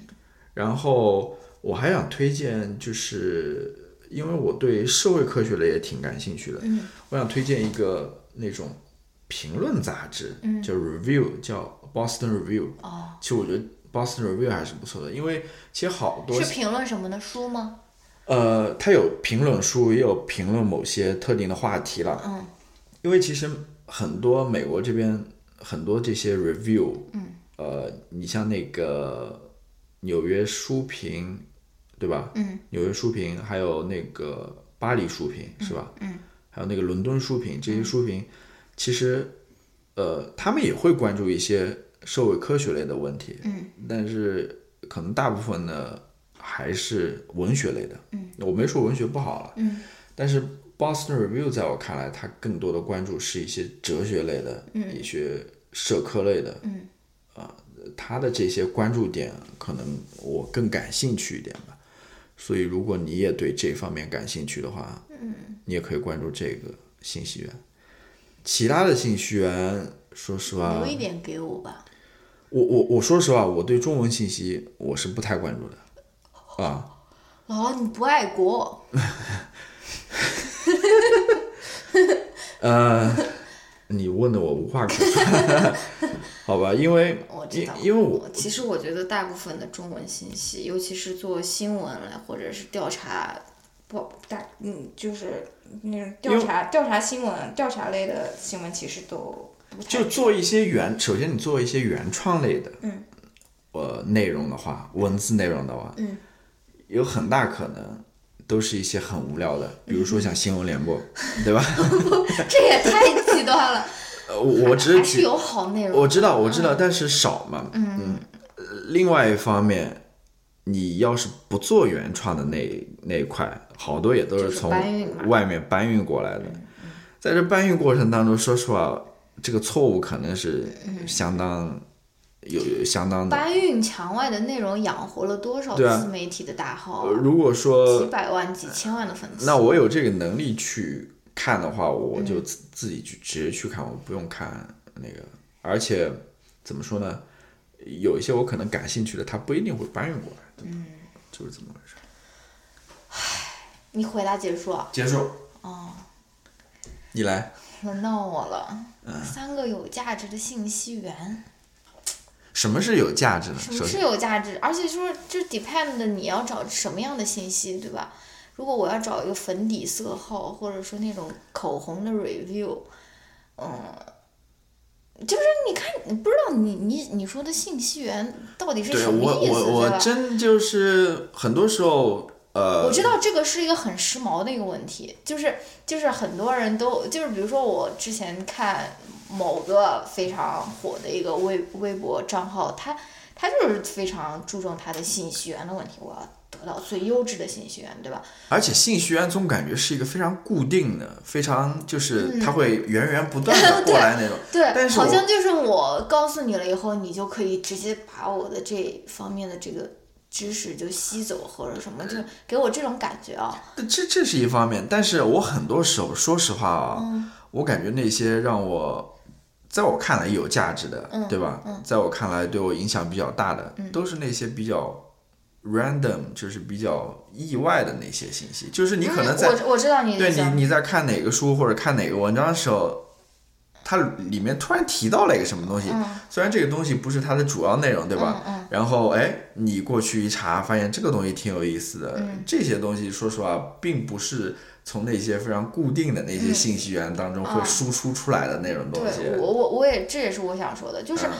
然后我还想推荐，就是因为我对社会科学类也挺感兴趣的，嗯，我想推荐一个那种评论杂志，嗯，叫 Review，叫 Boston Review。哦，其实我觉得 Boston Review 还是不错的，因为其实好多是评论什么的书吗？呃，他有评论书，也有评论某些特定的话题了。嗯，因为其实很多美国这边很多这些 review，嗯，呃，你像那个纽约书评，对吧？嗯，纽约书评，还有那个巴黎书评，是吧？嗯，还有那个伦敦书评，这些书评，其实呃，他们也会关注一些社会科学类的问题。嗯，但是可能大部分呢还是文学类的。嗯，我没说文学不好了。嗯，但是 Boston Review 在我看来，它更多的关注是一些哲学类的，一些社科类的。嗯，啊、它的这些关注点可能我更感兴趣一点吧。所以，如果你也对这方面感兴趣的话，嗯，你也可以关注这个信息源。其他的信息源，说实话，留一点给我吧。我我我说实话，我对中文信息我是不太关注的。啊，姥姥，你不爱国，呃，你问的我无话可说，好吧？因为我知道，因为我其实我觉得大部分的中文信息，尤其是做新闻来或者是调查，不大嗯，就是那种调查调查新闻、调查类的新闻，其实都不太就做一些原，首先你做一些原创类的，嗯，呃，内容的话，文字内容的话，嗯，有很大可能都是一些很无聊的，比如说像新闻联播，对吧？这也太极端了，呃，我我只是还是有好内容。我知道，我知道，但是少嘛。嗯。呃另外一方面，你要是不做原创的那那一块，好多也都是是从外面搬运过来的。在这搬运过程当中，说实话，这个错误可能是相当有有相当的。搬运墙外的内容养活了多少自媒体的大号、如果说几百万、几千万的粉丝。那我有这个能力去看的话，我就自自己去直接去看，我不用看那个。而且怎么说呢？有一些我可能感兴趣的，他不一定会搬运过来，嗯，就是这么回事。你回答结束啊？结束。哦，你来。轮到我了。嗯三个有价值的信息源。什么是有价值的？什么是，有价值？而且就是这 depend 你要找什么样的信息，对吧？如果我要找一个粉底色号，或者说那种口红的 review，嗯，就是你看，你不知道你你你说的信息源到底是对什么意思，我我我对吧？真就是很多时候，呃，我知道这个是一个很时髦的一个问题，就是就是很多人都就是比如说我之前看某个非常火的一个微微博账号，他他就是非常注重他的信息源的问题，我要得到最优质的信息源，对吧？而且信息源总感觉是一个非常固定的，非常就是它会源源不断的 过来那种。嗯对，但是好像就是我告诉你了以后，你就可以直接把我的这方面的这个知识就吸走或者什么，就给我这种感觉啊。这这是一方面，但是我很多时候说实话啊，嗯我感觉那些让我在我看来有价值的，嗯对吧？在我看来对我影响比较大的，都是那些比较 random，就是比较意外的那些信息。就是你可能在、嗯我我知道你对你你在看哪个书或者看哪个文章的时候，它里面突然提到了一个什么东西，虽然这个东西不是它的主要内容，对吧？然后哎，你过去一查，发现这个东西挺有意思的。这些东西说实话，并不是从那些非常固定的那些信息源当中会输出出来的那种东西。对我我我也这也是我想说的，就是嗯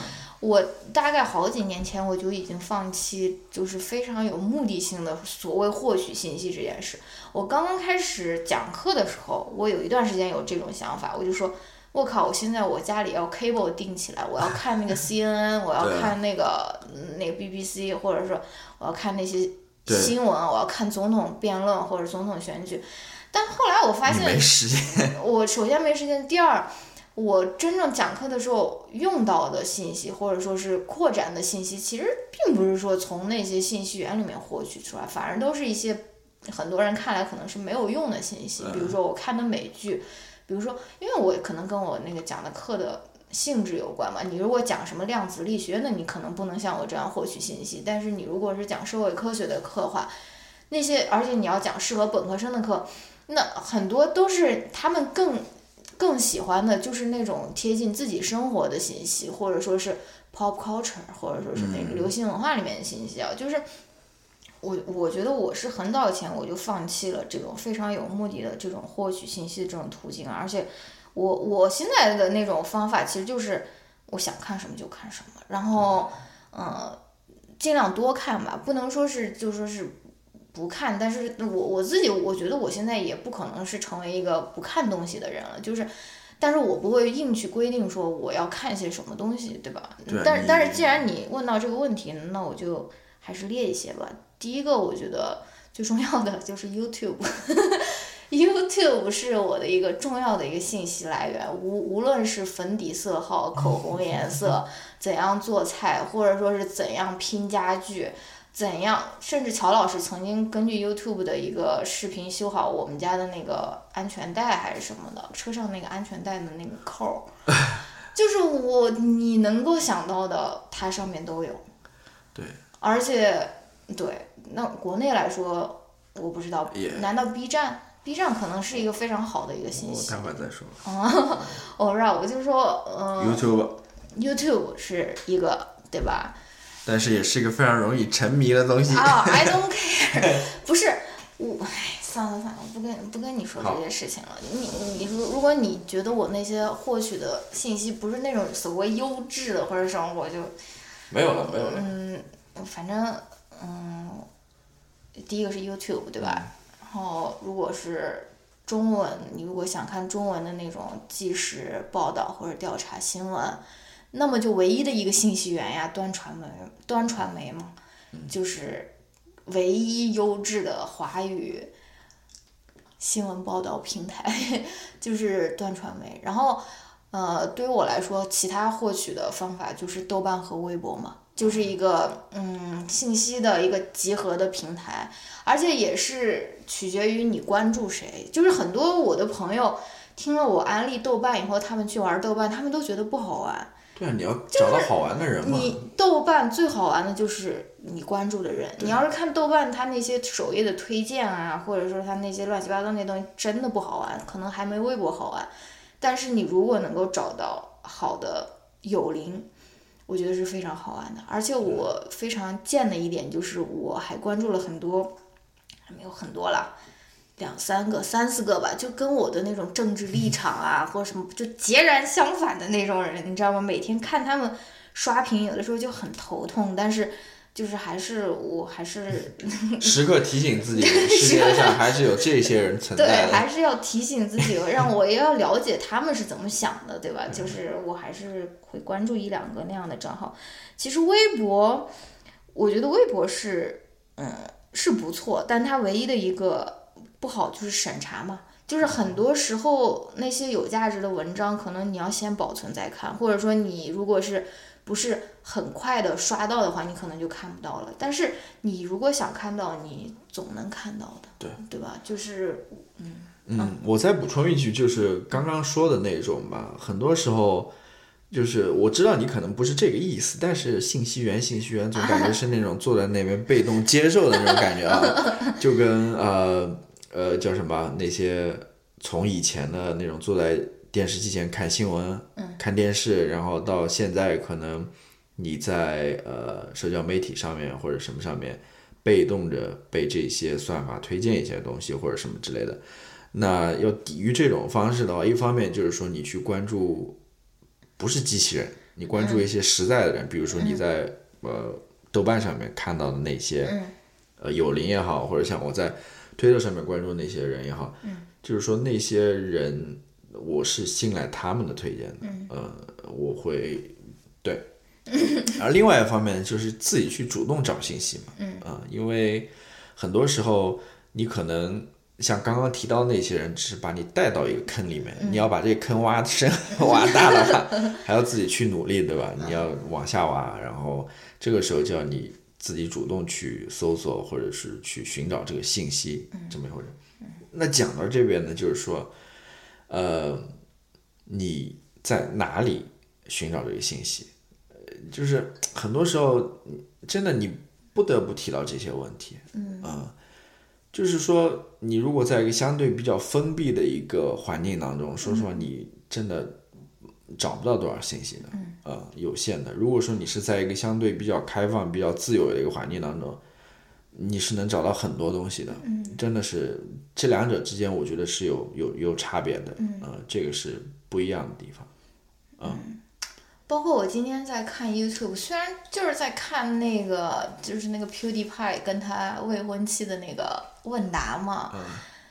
我大概好几年前我就已经放弃，就是非常有目的性的所谓获取信息这件事。我刚刚开始讲课的时候，我有一段时间有这种想法，我就说。我靠！我现在我家里要 cable 定起来，我要看那个 CNN，我要看那个嗯那个 BBC，或者说我要看那些新闻，我要看总统辩论或者总统选举。但后来我发现，没时间，我首先没时间，第二，我真正讲课的时候用到的信息，或者说是扩展的信息，其实并不是说从那些信息源里面获取出来，反而都是一些很多人看来可能是没有用的信息。比如说我看的美剧，比如说，因为我可能跟我那个讲的课的。性质有关嘛？你如果讲什么量子力学，那你可能不能像我这样获取信息。但是你如果是讲社会科学的课的话，那些而且你要讲适合本科生的课，那很多都是他们更更喜欢的就是那种贴近自己生活的信息，或者说是 pop culture，或者说是那个流行文化里面的信息啊。就是我我觉得我是很早以前我就放弃了这种非常有目的的这种获取信息的这种途径，而且我我现在的那种方法其实就是我想看什么就看什么，然后呃尽量多看吧，不能说是就说是。不看，但是我我自己我觉得我现在也不可能是成为一个不看东西的人了，就是，但是我不会硬去规定说我要看些什么东西，对吧？对但但是既然你问到这个问题，那我就还是列一些吧。第一个我觉得最重要的就是 YouTube。YouTube 是我的一个重要的一个信息来源，无无论是粉底色号、口红颜色，怎样做菜，或者说是怎样拼家具，怎样，甚至乔老师曾经根据 YouTube 的一个视频修好我们家的那个安全带还是什么的，车上那个安全带的那个扣儿，就是我你能够想到的，它上面都有。对。而且，对，那国内来说，我不知道也，难道 B 站？B 站可能是一个非常好的一个信息我息。待会儿再说。哦，让我就说，嗯 YouTube，，YouTube 是一个，对吧？但是也是一个非常容易沉迷的东西。啊，I don't care，不是我，唉，算了算了，我不跟不跟你说这些事情了。你你如如果你觉得我那些获取的信息不是那种所谓优质的或者什么，我就没有了，没有了。嗯，反正嗯，第一个是 YouTube 对吧？然后如果是中文，你如果想看中文的那种即时报道或者调查新闻，那么就唯一的一个信息源呀，端传媒，端传媒嘛，就是唯一优质的华语新闻报道平台，就是端传媒。然后，呃，对于我来说，其他获取的方法就是豆瓣和微博嘛，就是一个嗯信息的一个集合的平台，而且也是取决于你关注谁。就是很多我的朋友听了我安利豆瓣以后，他们去玩豆瓣，他们都觉得不好玩。对啊，你要找到好玩的人嘛。你豆瓣最好玩的就是你关注的人。你要是看豆瓣它那些首页的推荐啊，或者说它那些乱七八糟那东西，真的不好玩，可能还没微博好玩。但是你如果能够找到好的友邻，我觉得是非常好玩的。而且我非常贱的一点就是，我还关注了很多，还没有很多了。两三个、三四个吧，就跟我的那种政治立场啊，或者什么就截然相反的那种人，你知道吗？每天看他们刷屏，有的时候就很头痛，但是就是还是我还是 时刻提醒自己，世界上还是有这些人存，在的。还是要提醒自己，让我也要了解他们是怎么想的，对吧？就是我还是会关注一两个那样的账号。其实微博，我觉得微博是，嗯，是不错，但它唯一的一个不好就是审查嘛。就是很多时候那些有价值的文章，可能你要先保存再看，或者说你如果是不是很快的刷到的话，你可能就看不到了。但是你如果想看到，你总能看到的，对对吧？就是嗯嗯，我再补充一句，就是刚刚说的那种吧，很多时候就是我知道你可能不是这个意思，但是信息源，信息源总感觉是那种坐在那边被动接受的那种感觉啊，就跟呃呃叫什么那些从以前的那种坐在电视机前看新闻、看电视，然后到现在可能你在呃社交媒体上面或者什么上面被动着被这些算法推荐一些东西或者什么之类的。那要抵御这种方式的话，一方面就是说你去关注不是机器人，你关注一些实在的人，比如说你在呃豆瓣上面看到的那些，呃有灵也好，或者像我在推特上面关注那些人也好，就是说那些人我是信赖他们的推荐的，呃，我会对。而另外一方面就是自己去主动找信息嘛，嗯啊、因为很多时候你可能像刚刚提到那些人，只是把你带到一个坑里面，你要把这个坑挖深 挖大的话，还要自己去努力，对吧？你要往下挖，然后这个时候就要你自己主动去搜索或者是去寻找这个信息，这么一回事。那讲到这边呢，就是说，呃，你在哪里寻找这个信息？呃就是很多时候，真的你不得不提到这些问题，嗯啊、就是说，你如果在一个相对比较封闭的一个环境当中，说实话，你真的找不到多少信息的，呃，有限的。如果说你是在一个相对比较开放、比较自由的一个环境当中，你是能找到很多东西的，真的是这两者之间，我觉得是有有有差别的，呃，这个是不一样的地方。嗯。包括我今天在看 YouTube，虽然就是在看那个就是那个 PewDiePie 跟他未婚妻的那个问答嘛，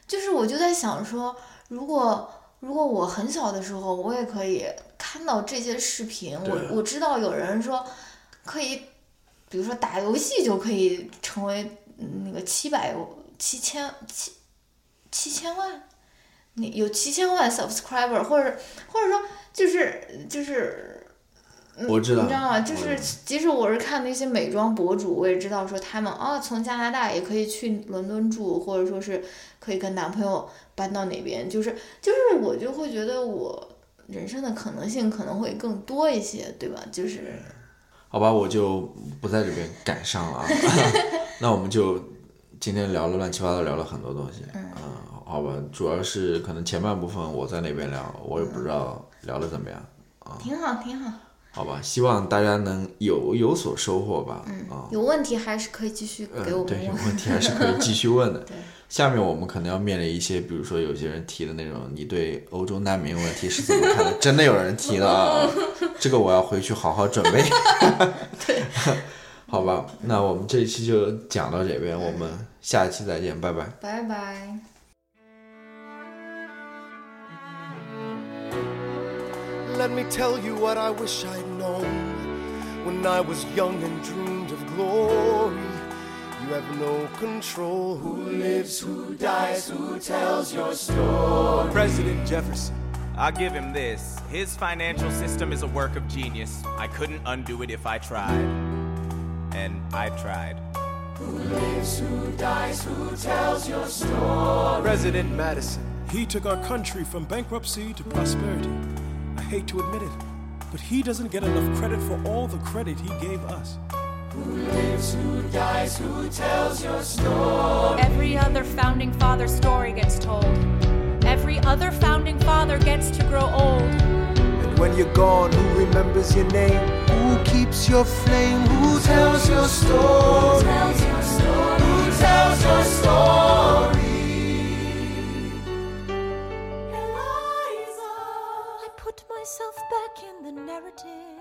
就是我就在想说，如果如果我很小的时候，我也可以看到这些视频，我我知道有人说可以，比如说打游戏就可以成为嗯那个七百七千七七千万，你有七千万 subscriber，或者或者说就是就是。我知道，你知道吗？就是即使我是看那些美妆博主，我也知道说他们啊，从加拿大也可以去伦敦住，或者说是可以跟男朋友搬到哪边，就是就是我就会觉得我人生的可能性可能会更多一些，对吧？就是好吧，我就不在这边赶上了啊。那我们就今天聊了乱七八糟，聊了很多东西。嗯、好吧，主要是可能前半部分我在那边聊，我也不知道聊的怎么样啊。挺好，挺好。好吧，希望大家能有有所收获吧。嗯啊，有问题还是可以继续给我们问。有问题还是可以继续问的 对。下面我们可能要面临一些，比如说有些人提的那种，你对欧洲难民问题是怎么看的？真的有人提了啊，这个我要回去好好准备。对，好吧，那我们这一期就讲到这边，我们下一期再见，拜拜。拜拜。Let me tell you what I wish I'd known when I was young and dreamed of glory. You have no control. Who lives, who dies, who tells your story? President Jefferson. I'll give him this. His financial system is a work of genius. I couldn't undo it if I tried. And I tried. Who lives, who dies, who tells your story? President Madison. He took our country from bankruptcy to prosperity. I hate to admit it, but he doesn't get enough credit for all the credit he gave us. Who lives, who dies, who tells your story? Every other founding father story gets told. Every other founding father gets to grow old. And when you're gone, who remembers your name? Who keeps your flame? Who tells your story? Tells your story. Who tells your story? Eliza. I put myself back in the narrative.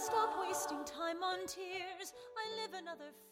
Stop wasting time on tears. I live another 50.